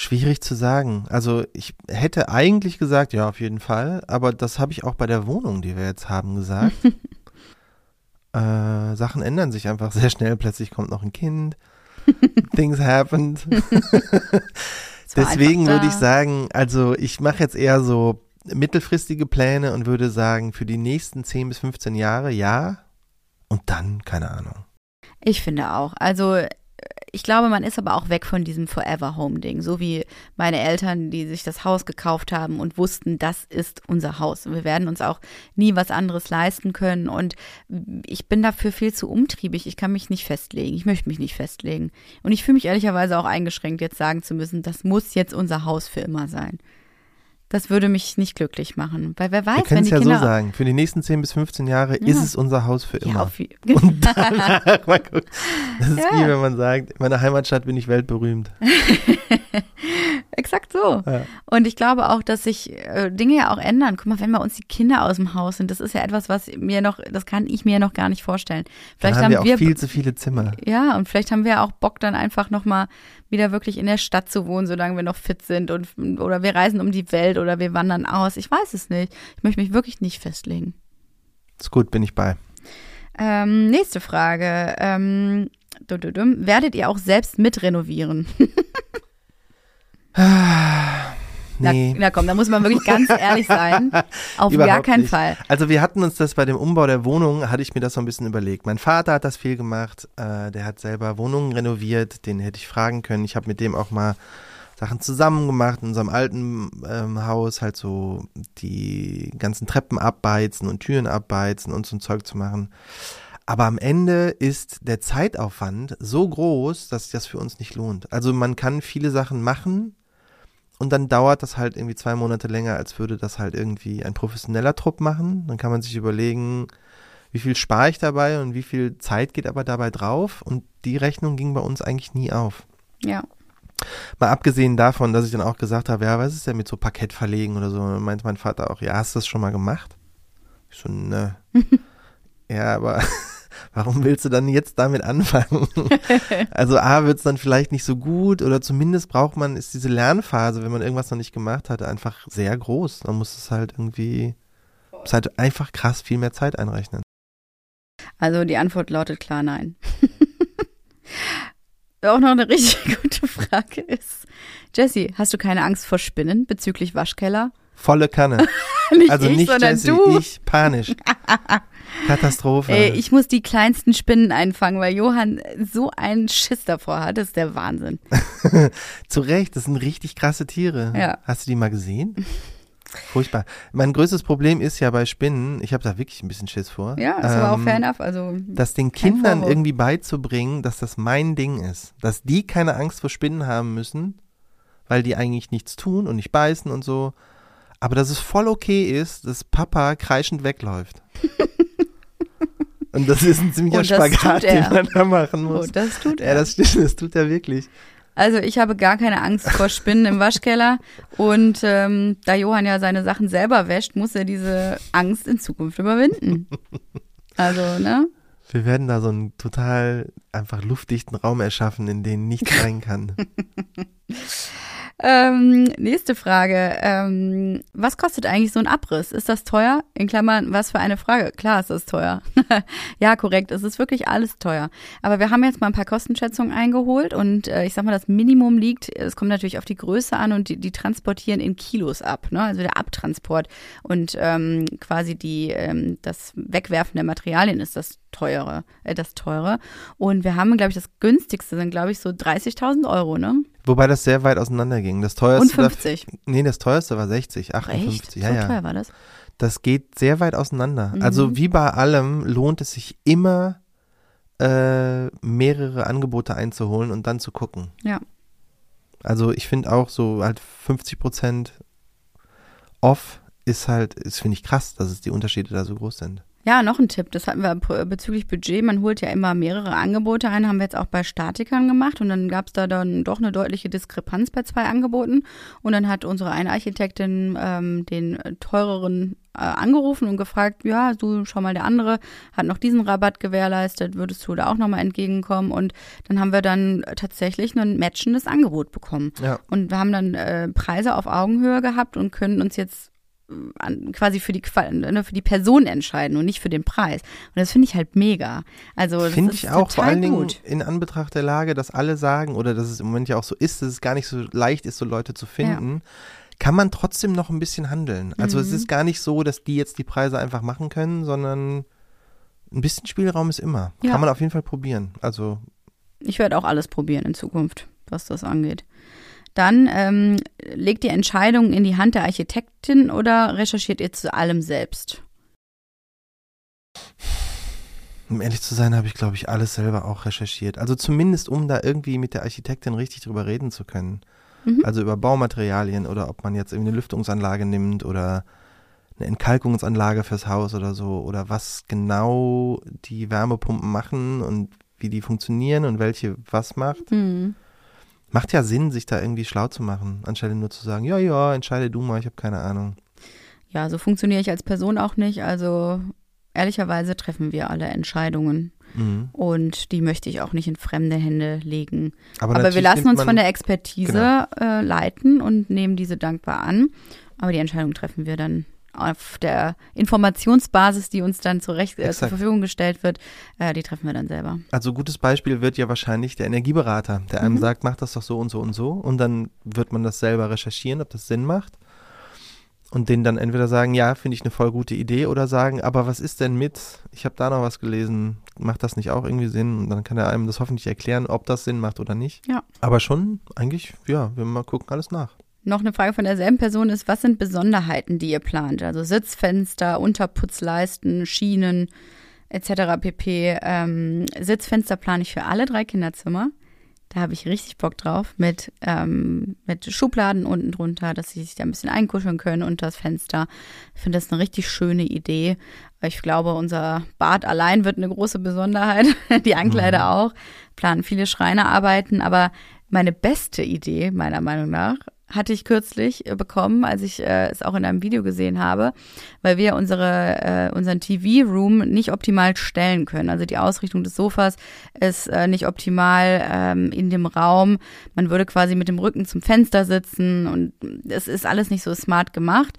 Schwierig zu sagen. Also ich hätte eigentlich gesagt, ja, auf jeden Fall, aber das habe ich auch bei der Wohnung, die wir jetzt haben, gesagt. äh, Sachen ändern sich einfach sehr schnell. Plötzlich kommt noch ein Kind. Things happened. Deswegen würde ich sagen, also ich mache jetzt eher so mittelfristige Pläne und würde sagen, für die nächsten 10 bis 15 Jahre ja. Und dann, keine Ahnung. Ich finde auch. Also ich glaube, man ist aber auch weg von diesem Forever Home Ding. So wie meine Eltern, die sich das Haus gekauft haben und wussten, das ist unser Haus. Wir werden uns auch nie was anderes leisten können. Und ich bin dafür viel zu umtriebig. Ich kann mich nicht festlegen. Ich möchte mich nicht festlegen. Und ich fühle mich ehrlicherweise auch eingeschränkt, jetzt sagen zu müssen, das muss jetzt unser Haus für immer sein. Das würde mich nicht glücklich machen. Weil wer Wir weiß, können wenn die ja Kinder. so sagen, für die nächsten 10 bis 15 Jahre Ja. ist es unser Haus für ja, immer. auf, Und danach, mal gucken. Das ist Ja. wie wenn man sagt, in meiner Heimatstadt bin ich weltberühmt. Exakt so. Ja. Und ich glaube auch, dass sich äh, Dinge ja auch ändern. Guck mal, wenn bei uns die Kinder aus dem Haus sind, das ist ja etwas, was mir noch, das kann ich mir noch gar nicht vorstellen. Dann Vielleicht haben wir auch viel zu viele Zimmer. ja, und vielleicht haben wir auch Bock dann einfach nochmal wieder wirklich in der Stadt zu wohnen, solange wir noch fit sind und oder wir reisen um die Welt oder wir wandern aus. Ich weiß es nicht. Ich möchte mich wirklich nicht festlegen. Ist gut, bin ich bei. Ähm, nächste Frage. Ähm. Werdet ihr auch selbst mitrenovieren? Nee. Na, na komm, da muss man wirklich ganz ehrlich sein. Auf gar keinen nicht. Fall. Also wir hatten uns das bei dem Umbau der Wohnung, hatte ich mir das so ein bisschen überlegt. Mein Vater hat das viel gemacht, äh, der hat selber Wohnungen renoviert, den hätte ich fragen können. Ich habe mit dem auch mal Sachen zusammen gemacht in unserem alten ähm, Haus, halt so die ganzen Treppen abbeizen und Türen abbeizen und so ein Zeug zu machen. Aber am Ende ist der Zeitaufwand so groß, dass sich das für uns nicht lohnt. Also man kann viele Sachen machen, und dann dauert das halt irgendwie zwei Monate länger, als würde das halt irgendwie ein professioneller Trupp machen. Dann kann man sich überlegen, wie viel spare ich dabei und wie viel Zeit geht aber dabei drauf. Und die Rechnung ging bei uns eigentlich nie auf. Ja. Mal abgesehen davon, dass ich dann auch gesagt habe, ja, was ist denn mit so Parkett verlegen oder so? Und meinte mein Vater auch, ja, hast du das schon mal gemacht? Ich so, ne. ja, aber warum willst du dann jetzt damit anfangen? also A, wird es dann vielleicht nicht so gut oder zumindest braucht man, ist diese Lernphase, wenn man irgendwas noch nicht gemacht hat, einfach sehr groß. Man muss es halt irgendwie, muss halt einfach krass viel mehr Zeit einrechnen. Also die Antwort lautet klar nein. Auch noch eine richtig gute Frage ist, Jessie, hast du keine Angst vor Spinnen bezüglich Waschkeller? Volle Kanne. Nicht Also ich, nicht sondern Jessie, du. ich panisch. Katastrophe. Ey, ich muss die kleinsten Spinnen einfangen, weil Johann so einen Schiss davor hat. Das ist der Wahnsinn. Zu Recht, das sind richtig krasse Tiere. Ja. Hast du die mal gesehen? Furchtbar. Mein größtes Problem ist ja bei Spinnen, ich habe da wirklich ein bisschen Schiss vor. Ja, das war auch fair enough. Also das den Kindern irgendwie beizubringen, dass das mein Ding ist. Dass die keine Angst vor Spinnen haben müssen, weil die eigentlich nichts tun und nicht beißen und so. Aber dass es voll okay ist, dass Papa kreischend wegläuft. und das ist ein ziemlicher Spagat, den man da machen muss. Und das tut er. Ja, das stimmt, das tut er wirklich. Also ich habe gar keine Angst vor Spinnen im Waschkeller. Und ähm, da Johann ja seine Sachen selber wäscht, muss er diese Angst in Zukunft überwinden. Also, ne? Wir werden da so einen total einfach luftdichten Raum erschaffen, in den nichts rein kann. Ähm, nächste Frage. Ähm, was kostet eigentlich so ein Abriss? Ist das teuer? In Klammern, was für eine Frage? Klar ist das teuer. ja, korrekt. Es ist wirklich alles teuer. Aber wir haben jetzt mal ein paar Kostenschätzungen eingeholt und äh, ich sag mal, das Minimum liegt, es kommt natürlich auf die Größe an und die, die transportieren in Kilos ab, ne? Also der Abtransport und ähm, quasi die, ähm, das Wegwerfen der Materialien ist das teure, äh, das teure. Und wir haben, glaube ich, das günstigste sind, glaube ich, so 30.000 Euro, ne? Wobei das sehr weit auseinander ging. Das teuerste. Und 50. Da, nee, das teuerste war 60, 58. Echt? Ja, so ja. teuer war das? Das geht sehr weit auseinander. Mhm. Also wie bei allem lohnt es sich immer, äh, mehrere Angebote einzuholen und dann zu gucken. Ja. Also ich finde auch so halt 50 Prozent off ist halt, ist finde ich krass, dass es die Unterschiede da so groß sind. Ja, noch ein Tipp, das hatten wir bezüglich Budget. Man holt ja immer mehrere Angebote ein, haben wir jetzt auch bei Statikern gemacht. Und dann gab es da dann doch eine deutliche Diskrepanz bei zwei Angeboten. Und dann hat unsere eine Architektin ähm, den teureren äh, angerufen und gefragt, ja, du schau mal, der andere hat noch diesen Rabatt gewährleistet, würdest du da auch nochmal entgegenkommen? Und dann haben wir dann tatsächlich ein matchendes Angebot bekommen. Ja. und wir haben dann äh, Preise auf Augenhöhe gehabt und können uns jetzt an, quasi für die ne, für die Person entscheiden und nicht für den Preis. Und das finde ich halt mega. Also Finde ich auch, vor allen Dingen gut. in Anbetracht der Lage, dass alle sagen, oder dass es im Moment ja auch so ist, dass es gar nicht so leicht ist, so Leute zu finden, kann man trotzdem noch ein bisschen handeln. Also es Mhm. ist gar nicht so, dass die jetzt die Preise einfach machen können, sondern ein bisschen Spielraum ist immer. Ja. Kann man auf jeden Fall probieren. Also Ich werde auch alles probieren in Zukunft, was das angeht. Dann ähm, legt ihr Entscheidungen in die Hand der Architektin oder recherchiert ihr zu allem selbst? Um ehrlich zu sein, habe ich, glaube ich, alles selber auch recherchiert. Also zumindest, um da irgendwie mit der Architektin richtig drüber reden zu können. Mhm. Also über Baumaterialien oder ob man jetzt irgendwie eine Lüftungsanlage nimmt oder eine Entkalkungsanlage fürs Haus oder so oder was genau die Wärmepumpen machen und wie die funktionieren und welche was macht. Hm. Macht ja Sinn, sich da irgendwie schlau zu machen, anstelle nur zu sagen, ja, ja, entscheide du mal, ich habe keine Ahnung. Ja, so funktioniere ich als Person auch nicht. Also ehrlicherweise treffen wir alle Entscheidungen Mhm. und die möchte ich auch nicht in fremde Hände legen. Aber, Aber wir lassen uns von der Expertise äh, leiten und nehmen diese dankbar an. Aber die Entscheidung treffen wir dann auf der Informationsbasis, die uns dann zurecht, äh, zur. Verfügung gestellt wird, äh, die treffen wir dann selber. Also gutes Beispiel wird ja wahrscheinlich der Energieberater, der einem Mhm. sagt, mach das doch so und so und so. Und dann wird man das selber recherchieren, ob das Sinn macht. Und denen dann entweder sagen, ja, finde ich eine voll gute Idee, oder sagen, aber was ist denn mit? Ich habe da noch was gelesen, macht das nicht auch irgendwie Sinn? Und dann kann er einem das hoffentlich erklären, ob das Sinn macht oder nicht. Ja. Aber schon, eigentlich, ja, wir mal gucken alles nach. Noch eine Frage von derselben Person ist, was sind Besonderheiten, die ihr plant? Also Sitzfenster, Unterputzleisten, Schienen etc. pp. Ähm, Sitzfenster plane ich für alle drei Kinderzimmer. Da habe ich richtig Bock drauf mit, ähm, mit Schubladen unten drunter, dass sie sich da ein bisschen einkuscheln können unter das Fenster. Ich finde das eine richtig schöne Idee. Ich glaube, unser Bad allein wird eine große Besonderheit. Die Ankleider Mhm. auch. Planen viele Schreinerarbeiten. Aber meine beste Idee, meiner Meinung nach, hatte ich kürzlich äh, bekommen, als ich äh, es auch in einem Video gesehen habe, weil wir unsere, äh, unseren TV-Room nicht optimal stellen können. Also die Ausrichtung des Sofas ist äh, nicht optimal ähm, in dem Raum. Man würde quasi mit dem Rücken zum Fenster sitzen und es ist alles nicht so smart gemacht.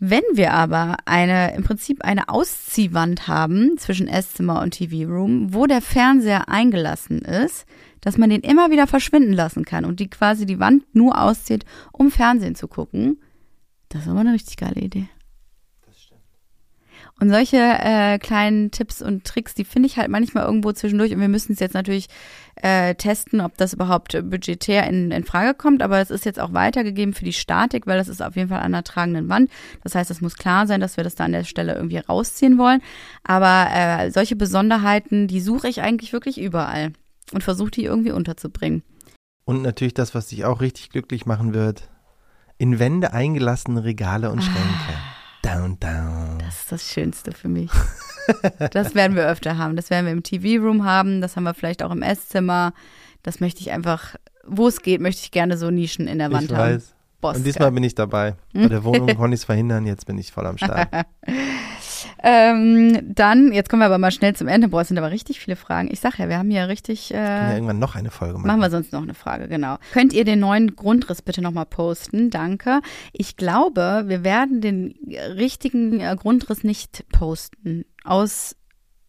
Wenn wir aber eine, im Prinzip eine Ausziehwand haben zwischen Esszimmer und TV-Room, wo der Fernseher eingelassen ist, dass man den immer wieder verschwinden lassen kann und die quasi die Wand nur auszieht, um Fernsehen zu gucken, das ist aber eine richtig geile Idee. Und solche äh, kleinen Tipps und Tricks, die finde ich halt manchmal irgendwo zwischendurch. Und wir müssen es jetzt natürlich äh, testen, ob das überhaupt budgetär in, in Frage kommt. Aber es ist jetzt auch weitergegeben für die Statik, weil das ist auf jeden Fall an der tragenden Wand. Das heißt, es muss klar sein, dass wir das da an der Stelle irgendwie rausziehen wollen. Aber äh, solche Besonderheiten, die suche ich eigentlich wirklich überall und versuche die irgendwie unterzubringen. Und natürlich das, was dich auch richtig glücklich machen wird. In Wände eingelassene Regale und Schränke. Ah. Down, down. Das ist das Schönste für mich. das werden wir öfter haben. Das werden wir im TV-Room haben. Das haben wir vielleicht auch im Esszimmer. Das möchte ich einfach, wo es geht, möchte ich gerne so Nischen in der Wand ich haben. weiß. Boss, Und diesmal geil. bin ich dabei. Bei der Wohnung konnte ich es verhindern, jetzt bin ich voll am Start. ähm, dann, jetzt kommen wir aber mal schnell zum Ende. Boah, es sind aber richtig viele Fragen. Ich sag ja, wir haben hier richtig. Können ja Äh, irgendwann noch eine Folge machen. Machen wir sonst noch eine Frage, genau. Könnt ihr den neuen Grundriss bitte nochmal posten? Danke. Ich glaube, wir werden den richtigen äh, Grundriss nicht posten. Aus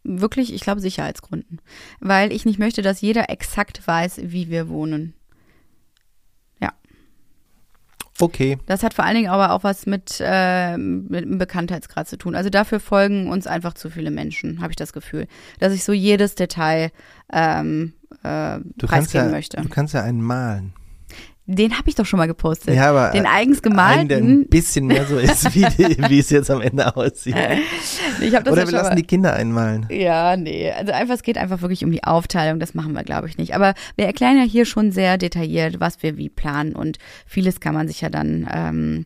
wirklich, ich glaube, Sicherheitsgründen. Weil ich nicht möchte, dass jeder exakt weiß, wie wir wohnen. Okay, Das hat vor allen Dingen aber auch was mit, äh, mit einem Bekanntheitsgrad zu tun. Also dafür folgen uns einfach zu viele Menschen, habe ich das Gefühl. Dass ich so jedes Detail ähm, äh, du kannst, preisgeben ja, möchte. du kannst ja einen malen. Den habe ich doch schon mal gepostet. Ja, aber Den eigens einen, der ein gemalten. bisschen mehr so ist, wie, die, wie es jetzt am Ende aussieht. Ich habe das Oder ja wir lassen mal. die Kinder einmalen. Ja, nee. Also einfach, es geht einfach wirklich um die Aufteilung. Das machen wir, glaube ich, nicht. Aber wir erklären ja hier schon sehr detailliert, was wir wie planen. Und vieles kann man sich ja dann ähm,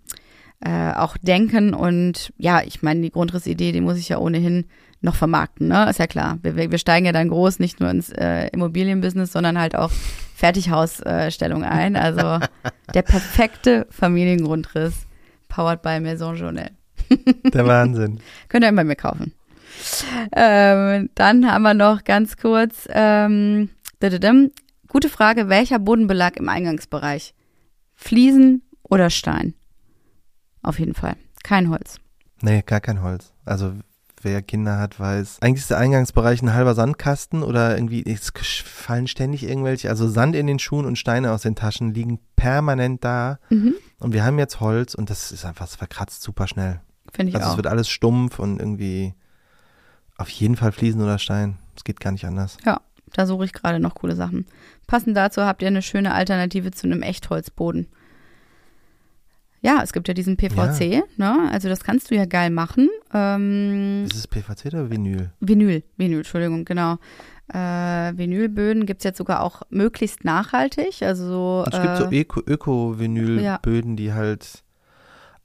äh, auch denken. Und ja, ich meine, die Grundrissidee, die muss ich ja ohnehin noch vermarkten, ne? Ist ja klar. Wir, wir steigen ja dann groß nicht nur ins äh, Immobilienbusiness, sondern halt auch Fertighausstellung ein. Also der perfekte Familiengrundriss, powered by Maison Journal. Der Wahnsinn. Könnt ihr bei mir kaufen. Ähm, dann haben wir noch ganz kurz, ähm, gute Frage, welcher Bodenbelag im Eingangsbereich? Fliesen oder Stein? Auf jeden Fall. Kein Holz. Nee, gar kein Holz. Also wer Kinder hat, weiß. Eigentlich ist der Eingangsbereich ein halber Sandkasten oder irgendwie, es fallen ständig irgendwelche, also Sand in den Schuhen und Steine aus den Taschen liegen permanent da. Mhm. Und wir haben jetzt Holz und das ist einfach, es verkratzt super schnell. Finde ich Also es auch. wird alles stumpf und irgendwie auf jeden Fall Fliesen oder Stein. Es geht gar nicht anders. Ja, da suche ich gerade noch coole Sachen. Passend dazu habt ihr eine schöne Alternative zu einem Echtholzboden. Ja, es gibt ja diesen PVC, ne? Also das kannst du ja geil machen. Ähm, Ist es PVC oder Vinyl? Vinyl, Vinyl, Entschuldigung, genau. Äh, Vinylböden gibt's jetzt sogar auch möglichst nachhaltig. Also es gibt so äh, Öko- Öko-Vinyl-Böden, die halt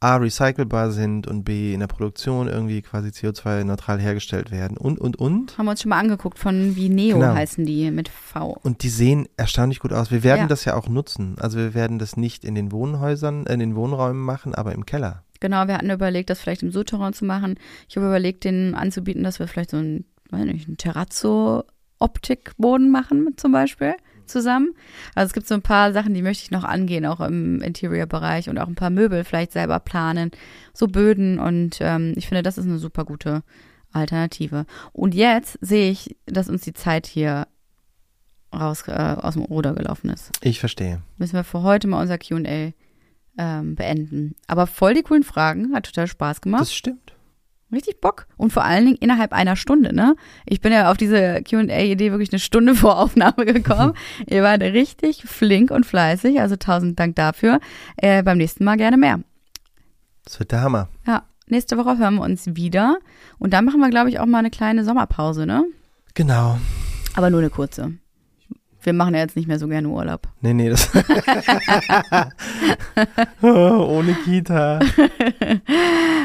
A, recycelbar sind und B, in der Produktion irgendwie quasi CO2-neutral hergestellt werden und, und, und. haben wir uns schon mal angeguckt von Vineo Genau. heißen die mit V. Und die sehen erstaunlich gut aus. Wir werden Ja. das ja auch nutzen. Also wir werden das nicht in den Wohnhäusern, äh, in den Wohnräumen machen, aber im Keller. Genau, wir hatten überlegt, das vielleicht im Souterrain zu machen. Ich habe überlegt, den anzubieten, dass wir vielleicht so ein, weiß nicht, ein Terrazzo-Optikboden machen mit zum Beispiel zusammen. Also es gibt so ein paar Sachen, die möchte ich noch angehen, auch im Interior-Bereich und auch ein paar Möbel vielleicht selber planen, so Böden und ähm, ich finde, das ist eine super gute Alternative. Und jetzt sehe ich, dass uns die Zeit hier raus äh, aus dem Ruder gelaufen ist Ich verstehe. müssen wir für heute mal unser Q&A ähm, beenden. Aber voll die coolen Fragen, hat total Spaß gemacht. Das stimmt. Richtig Bock. Und vor allen Dingen innerhalb einer Stunde, ne? Ich bin ja auf diese Q&A-Idee wirklich eine Stunde vor Aufnahme gekommen. Ihr wart richtig flink und fleißig, also tausend Dank dafür. Äh, beim nächsten Mal gerne mehr. Das wird der Hammer. Ja, nächste Woche hören wir uns wieder. Und dann machen wir, glaube ich, auch mal eine kleine Sommerpause, ne? Genau. Aber nur eine kurze. Wir machen ja jetzt nicht mehr so gerne Urlaub. Nee, nee, das. Ohne Kita.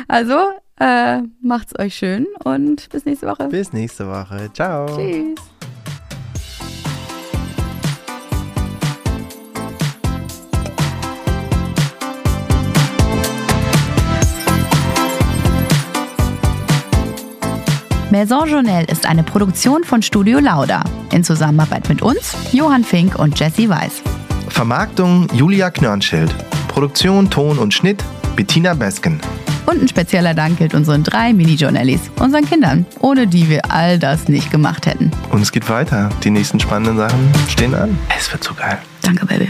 Also, äh, macht's euch schön und bis nächste Woche. Bis nächste Woche. Ciao. Tschüss. Maison Journal ist eine Produktion von Studio Lauda in Zusammenarbeit mit uns, Johann Fink und Jesse Weiß. Vermarktung Julia Knörnschild. Produktion, Ton und Schnitt Bettina Besken. Und ein spezieller Dank gilt unseren drei Mini-Journalies, unseren Kindern, ohne die wir all das nicht gemacht hätten. Und es geht weiter. Die nächsten spannenden Sachen stehen an. Es wird so geil. Danke, Baby.